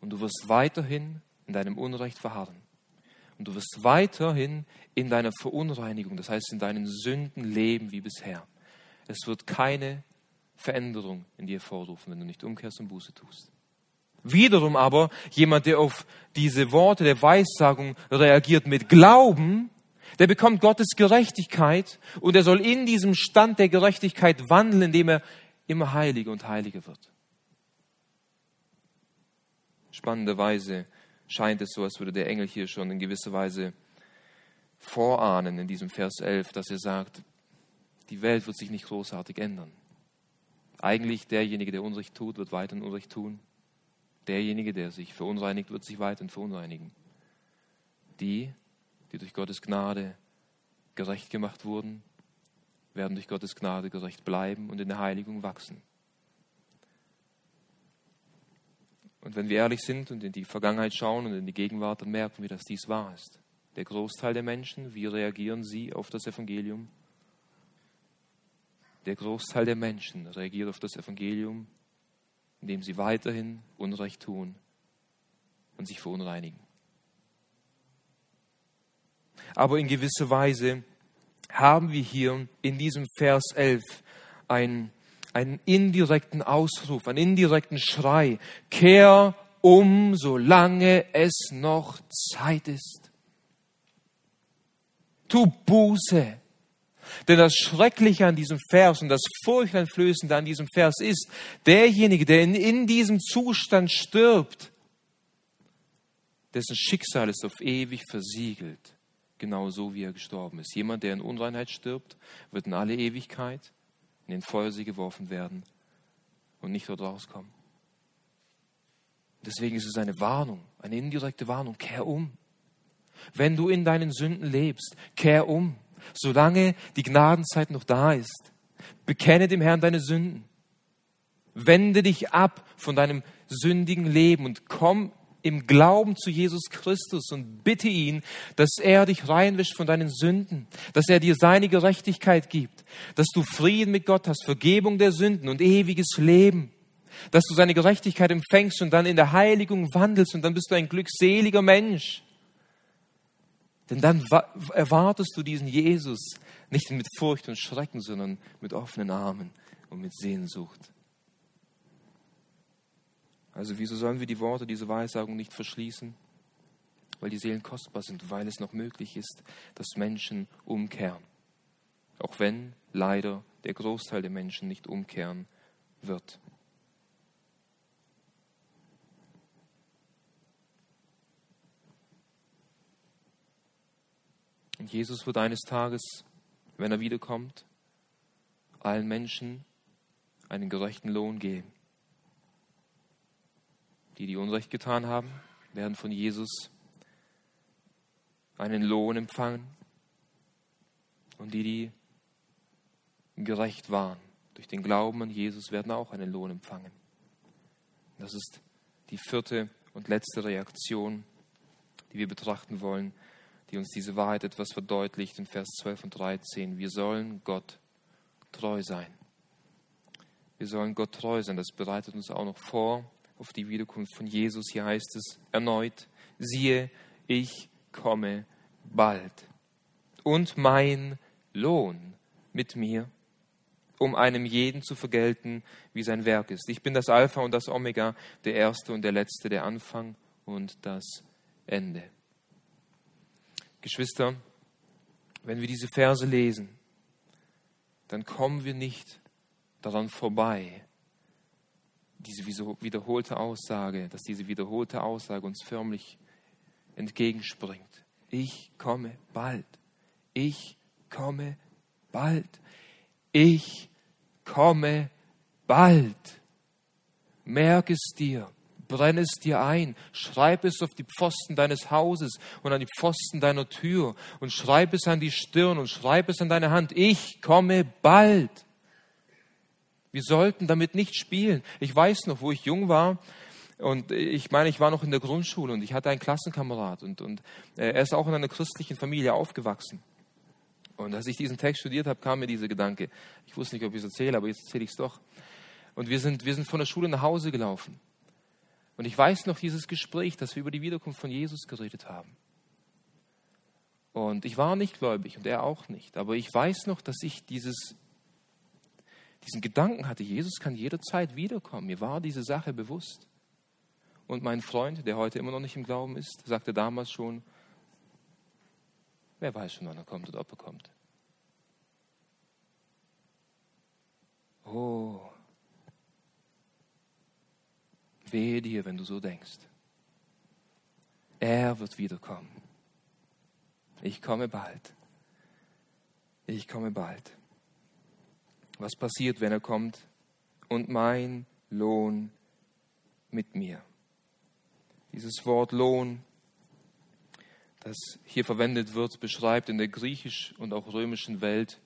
und du wirst weiterhin in deinem Unrecht verharren und du wirst weiterhin in deiner Verunreinigung, das heißt in deinen Sünden leben wie bisher. Es wird keine Veränderung in dir vorrufen, wenn du nicht umkehrst und Buße tust. Wiederum aber jemand, der auf diese Worte der Weissagung reagiert mit Glauben, der bekommt Gottes Gerechtigkeit und er soll in diesem Stand der Gerechtigkeit wandeln, indem er immer heiliger und heiliger wird. Spannenderweise scheint es so, als würde der Engel hier schon in gewisser Weise vorahnen in diesem Vers 11, dass er sagt, die Welt wird sich nicht großartig ändern. Eigentlich derjenige, der Unrecht tut, wird weiterhin Unrecht tun. Derjenige, der sich verunreinigt, wird sich weiterhin verunreinigen. Die, die durch Gottes Gnade gerecht gemacht wurden, werden durch Gottes Gnade gerecht bleiben und in der Heiligung wachsen. Und wenn wir ehrlich sind und in die Vergangenheit schauen und in die Gegenwart, dann merken wir, dass dies wahr ist. Der Großteil der Menschen, wie reagieren sie auf das Evangelium? Der Großteil der Menschen reagiert auf das Evangelium, indem sie weiterhin Unrecht tun und sich verunreinigen. Aber in gewisser Weise haben wir hier in diesem Vers 11 einen, einen indirekten Ausruf, einen indirekten Schrei. Kehr um, solange es noch Zeit ist. Tu Buße. Denn das Schreckliche an diesem Vers und das Furchteinflößende an diesem Vers ist, derjenige, der in, in diesem Zustand stirbt, dessen Schicksal ist auf ewig versiegelt genau so, wie er gestorben ist. Jemand, der in Unreinheit stirbt, wird in alle Ewigkeit in den Feuersee geworfen werden und nicht dort rauskommen. Deswegen ist es eine Warnung, eine indirekte Warnung. Kehr um. Wenn du in deinen Sünden lebst, kehr um, solange die Gnadenzeit noch da ist. Bekenne dem Herrn deine Sünden. Wende dich ab von deinem sündigen Leben und komm im Glauben zu Jesus Christus und bitte ihn, dass er dich reinwischt von deinen Sünden, dass er dir seine Gerechtigkeit gibt, dass du Frieden mit Gott hast, Vergebung der Sünden und ewiges Leben, dass du seine Gerechtigkeit empfängst und dann in der Heiligung wandelst und dann bist du ein glückseliger Mensch. Denn dann erwartest du diesen Jesus nicht mit Furcht und Schrecken, sondern mit offenen Armen und mit Sehnsucht. Also wieso sollen wir die Worte dieser Weissagung nicht verschließen? Weil die Seelen kostbar sind, weil es noch möglich ist, dass Menschen umkehren. Auch wenn leider der Großteil der Menschen nicht umkehren wird. Und Jesus wird eines Tages, wenn er wiederkommt, allen Menschen einen gerechten Lohn geben. Die, die Unrecht getan haben, werden von Jesus einen Lohn empfangen. Und die, die gerecht waren, durch den Glauben an Jesus, werden auch einen Lohn empfangen. Das ist die vierte und letzte Reaktion, die wir betrachten wollen, die uns diese Wahrheit etwas verdeutlicht in Vers 12 und 13. Wir sollen Gott treu sein. Wir sollen Gott treu sein. Das bereitet uns auch noch vor auf die Wiederkunft von Jesus. Hier heißt es erneut, siehe, ich komme bald. Und mein Lohn mit mir, um einem jeden zu vergelten, wie sein Werk ist. Ich bin das Alpha und das Omega, der Erste und der Letzte, der Anfang und das Ende. Geschwister, wenn wir diese Verse lesen, dann kommen wir nicht daran vorbei, diese wiederholte Aussage, dass diese wiederholte Aussage uns förmlich entgegenspringt. Ich komme bald. Ich komme bald. Ich komme bald. Merk es dir, brenn es dir ein, schreib es auf die Pfosten deines Hauses und an die Pfosten deiner Tür und schreib es an die Stirn und schreib es an deine Hand. Ich komme bald. Wir sollten damit nicht spielen. Ich weiß noch, wo ich jung war, und ich meine, ich war noch in der Grundschule und ich hatte einen Klassenkamerad und, und äh, er ist auch in einer christlichen Familie aufgewachsen. Und als ich diesen Text studiert habe, kam mir dieser Gedanke. Ich wusste nicht, ob ich es erzähle, aber jetzt erzähle ich es doch. Und wir sind, wir sind von der Schule nach Hause gelaufen. Und ich weiß noch dieses Gespräch, dass wir über die Wiederkunft von Jesus geredet haben. Und ich war nicht gläubig und er auch nicht. Aber ich weiß noch, dass ich dieses diesen Gedanken hatte, Jesus kann jederzeit wiederkommen. Mir war diese Sache bewusst. Und mein Freund, der heute immer noch nicht im Glauben ist, sagte damals schon, wer weiß schon, wann er kommt oder ob er kommt. Oh, wehe dir, wenn du so denkst. Er wird wiederkommen. Ich komme bald. Ich komme bald was passiert, wenn er kommt. Und mein Lohn mit mir. Dieses Wort Lohn, das hier verwendet wird, beschreibt in der griechisch- und auch römischen Welt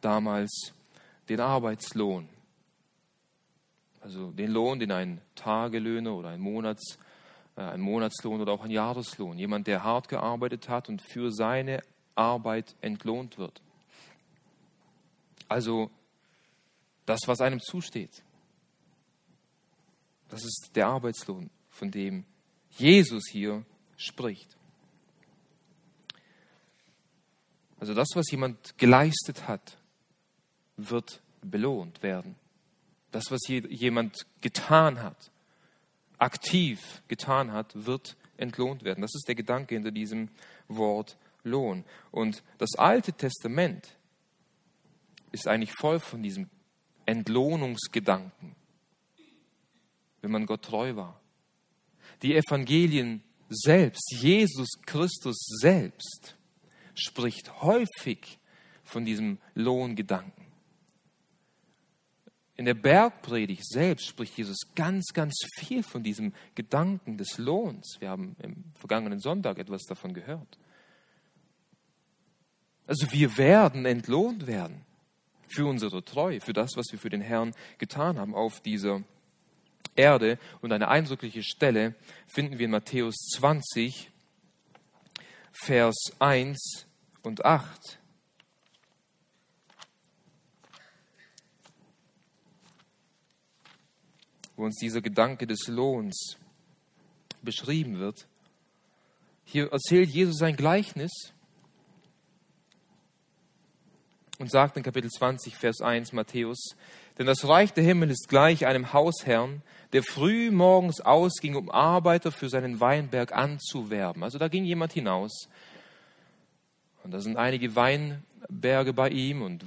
damals den Arbeitslohn. Also den Lohn, den ein Tagelöhner oder ein, Monats, äh, ein Monatslohn oder auch ein Jahreslohn, jemand, der hart gearbeitet hat und für seine Arbeit entlohnt wird. Also das, was einem zusteht. Das ist der Arbeitslohn, von dem Jesus hier spricht. Also das, was jemand geleistet hat, wird belohnt werden. Das, was jemand getan hat, aktiv getan hat, wird entlohnt werden. Das ist der Gedanke hinter diesem Wort Lohn. Und das Alte Testament ist eigentlich voll von diesem Entlohnungsgedanken, wenn man Gott treu war. Die Evangelien selbst, Jesus Christus selbst, spricht häufig von diesem Lohngedanken. In der Bergpredigt selbst spricht Jesus ganz, ganz viel von diesem Gedanken des Lohns. Wir haben im vergangenen Sonntag etwas davon gehört. Also wir werden entlohnt werden für unsere Treue, für das, was wir für den Herrn getan haben auf dieser Erde. Und eine eindrückliche Stelle finden wir in Matthäus 20, Vers 1 und 8. uns dieser Gedanke des Lohns beschrieben wird. Hier erzählt Jesus sein Gleichnis und sagt in Kapitel 20, Vers 1 Matthäus, denn das Reich der Himmel ist gleich einem Hausherrn, der früh morgens ausging, um Arbeiter für seinen Weinberg anzuwerben. Also da ging jemand hinaus und da sind einige Weinberge bei ihm und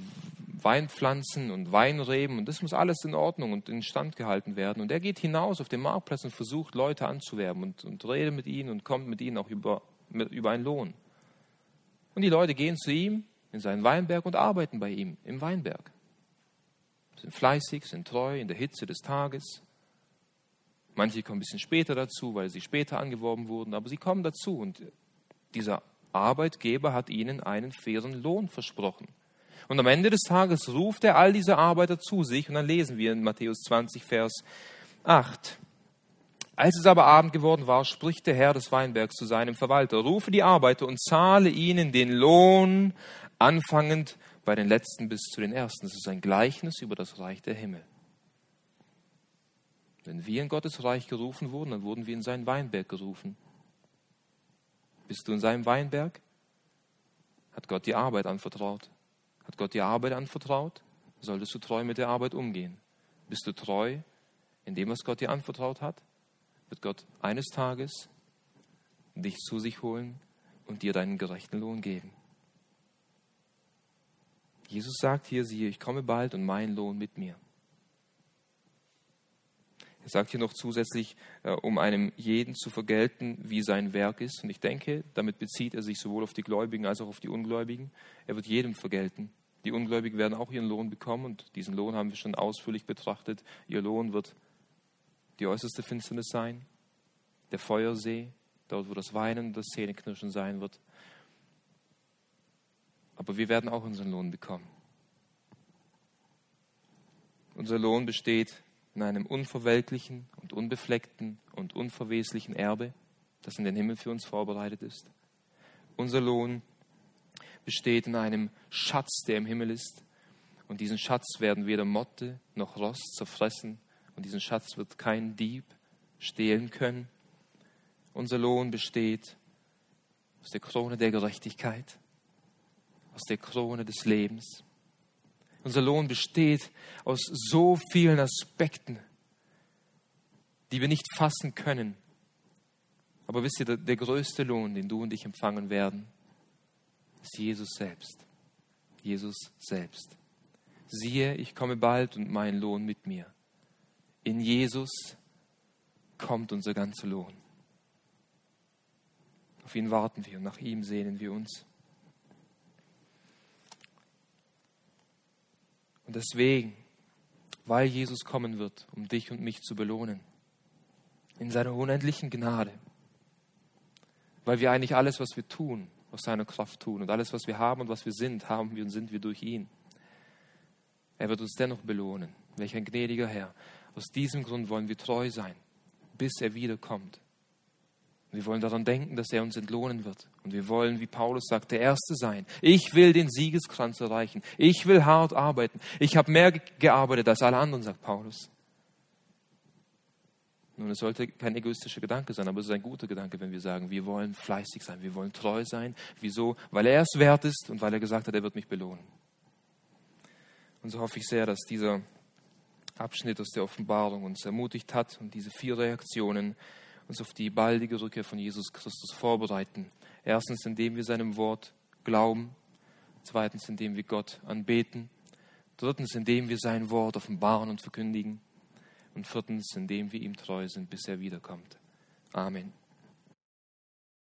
Weinpflanzen und Weinreben und das muss alles in Ordnung und in Stand gehalten werden. Und er geht hinaus auf den Marktplatz und versucht, Leute anzuwerben und, und redet mit ihnen und kommt mit ihnen auch über, mit, über einen Lohn. Und die Leute gehen zu ihm in seinen Weinberg und arbeiten bei ihm im Weinberg. Sind fleißig, sind treu in der Hitze des Tages. Manche kommen ein bisschen später dazu, weil sie später angeworben wurden, aber sie kommen dazu und dieser Arbeitgeber hat ihnen einen fairen Lohn versprochen. Und am Ende des Tages ruft er all diese Arbeiter zu sich und dann lesen wir in Matthäus 20, Vers 8. Als es aber Abend geworden war, spricht der Herr des Weinbergs zu seinem Verwalter, rufe die Arbeiter und zahle ihnen den Lohn, anfangend bei den Letzten bis zu den Ersten. Das ist ein Gleichnis über das Reich der Himmel. Wenn wir in Gottes Reich gerufen wurden, dann wurden wir in seinen Weinberg gerufen. Bist du in seinem Weinberg? Hat Gott die Arbeit anvertraut? Hat Gott die Arbeit anvertraut? Solltest du treu mit der Arbeit umgehen? Bist du treu in dem, was Gott dir anvertraut hat? Wird Gott eines Tages dich zu sich holen und dir deinen gerechten Lohn geben? Jesus sagt hier, siehe, ich komme bald und mein Lohn mit mir. Er sagt hier noch zusätzlich, äh, um einem jeden zu vergelten, wie sein Werk ist. Und ich denke, damit bezieht er sich sowohl auf die Gläubigen als auch auf die Ungläubigen. Er wird jedem vergelten. Die Ungläubigen werden auch ihren Lohn bekommen und diesen Lohn haben wir schon ausführlich betrachtet. Ihr Lohn wird die äußerste Finsternis sein, der Feuersee, dort wo das Weinen und das Zähneknirschen sein wird. Aber wir werden auch unseren Lohn bekommen. Unser Lohn besteht in einem unverwelklichen und unbefleckten und unverweslichen Erbe, das in den Himmel für uns vorbereitet ist. Unser Lohn besteht in einem Schatz, der im Himmel ist. Und diesen Schatz werden weder Motte noch Rost zerfressen. Und diesen Schatz wird kein Dieb stehlen können. Unser Lohn besteht aus der Krone der Gerechtigkeit, aus der Krone des Lebens, unser Lohn besteht aus so vielen Aspekten, die wir nicht fassen können. Aber wisst ihr, der, größte Lohn, den du und ich empfangen werden, ist Jesus selbst. Jesus selbst. Siehe, ich komme bald und mein Lohn mit mir. In Jesus kommt unser ganzer Lohn. Auf ihn warten wir und nach ihm sehnen wir uns. Und deswegen, weil Jesus kommen wird, um dich und mich zu belohnen, in seiner unendlichen Gnade, weil wir eigentlich alles, was wir tun, aus seiner Kraft tun und alles, was wir haben und was wir sind, haben wir und sind wir durch ihn. Er wird uns dennoch belohnen. Welch ein gnädiger Herr. Aus diesem Grund wollen wir treu sein, bis er wiederkommt. Wir wollen daran denken, dass er uns entlohnen wird. Und wir wollen, wie Paulus sagt, der Erste sein. Ich will den Siegeskranz erreichen. Ich will hart arbeiten. Ich habe mehr gearbeitet als alle anderen, sagt Paulus. Nun, es sollte kein egoistischer Gedanke sein, aber es ist ein guter Gedanke, wenn wir sagen, wir wollen fleißig sein, wir wollen treu sein. Wieso? Weil er es wert ist und weil er gesagt hat, er wird mich belohnen. Und so hoffe ich sehr, dass dieser Abschnitt aus der Offenbarung uns ermutigt hat und diese vier Reaktionen uns auf die baldige Rückkehr von Jesus Christus vorbereiten. Erstens, indem wir seinem Wort glauben. Zweitens, indem wir Gott anbeten. Drittens, indem wir sein Wort offenbaren und verkündigen. Und viertens, indem wir ihm treu sind, bis er wiederkommt. Amen.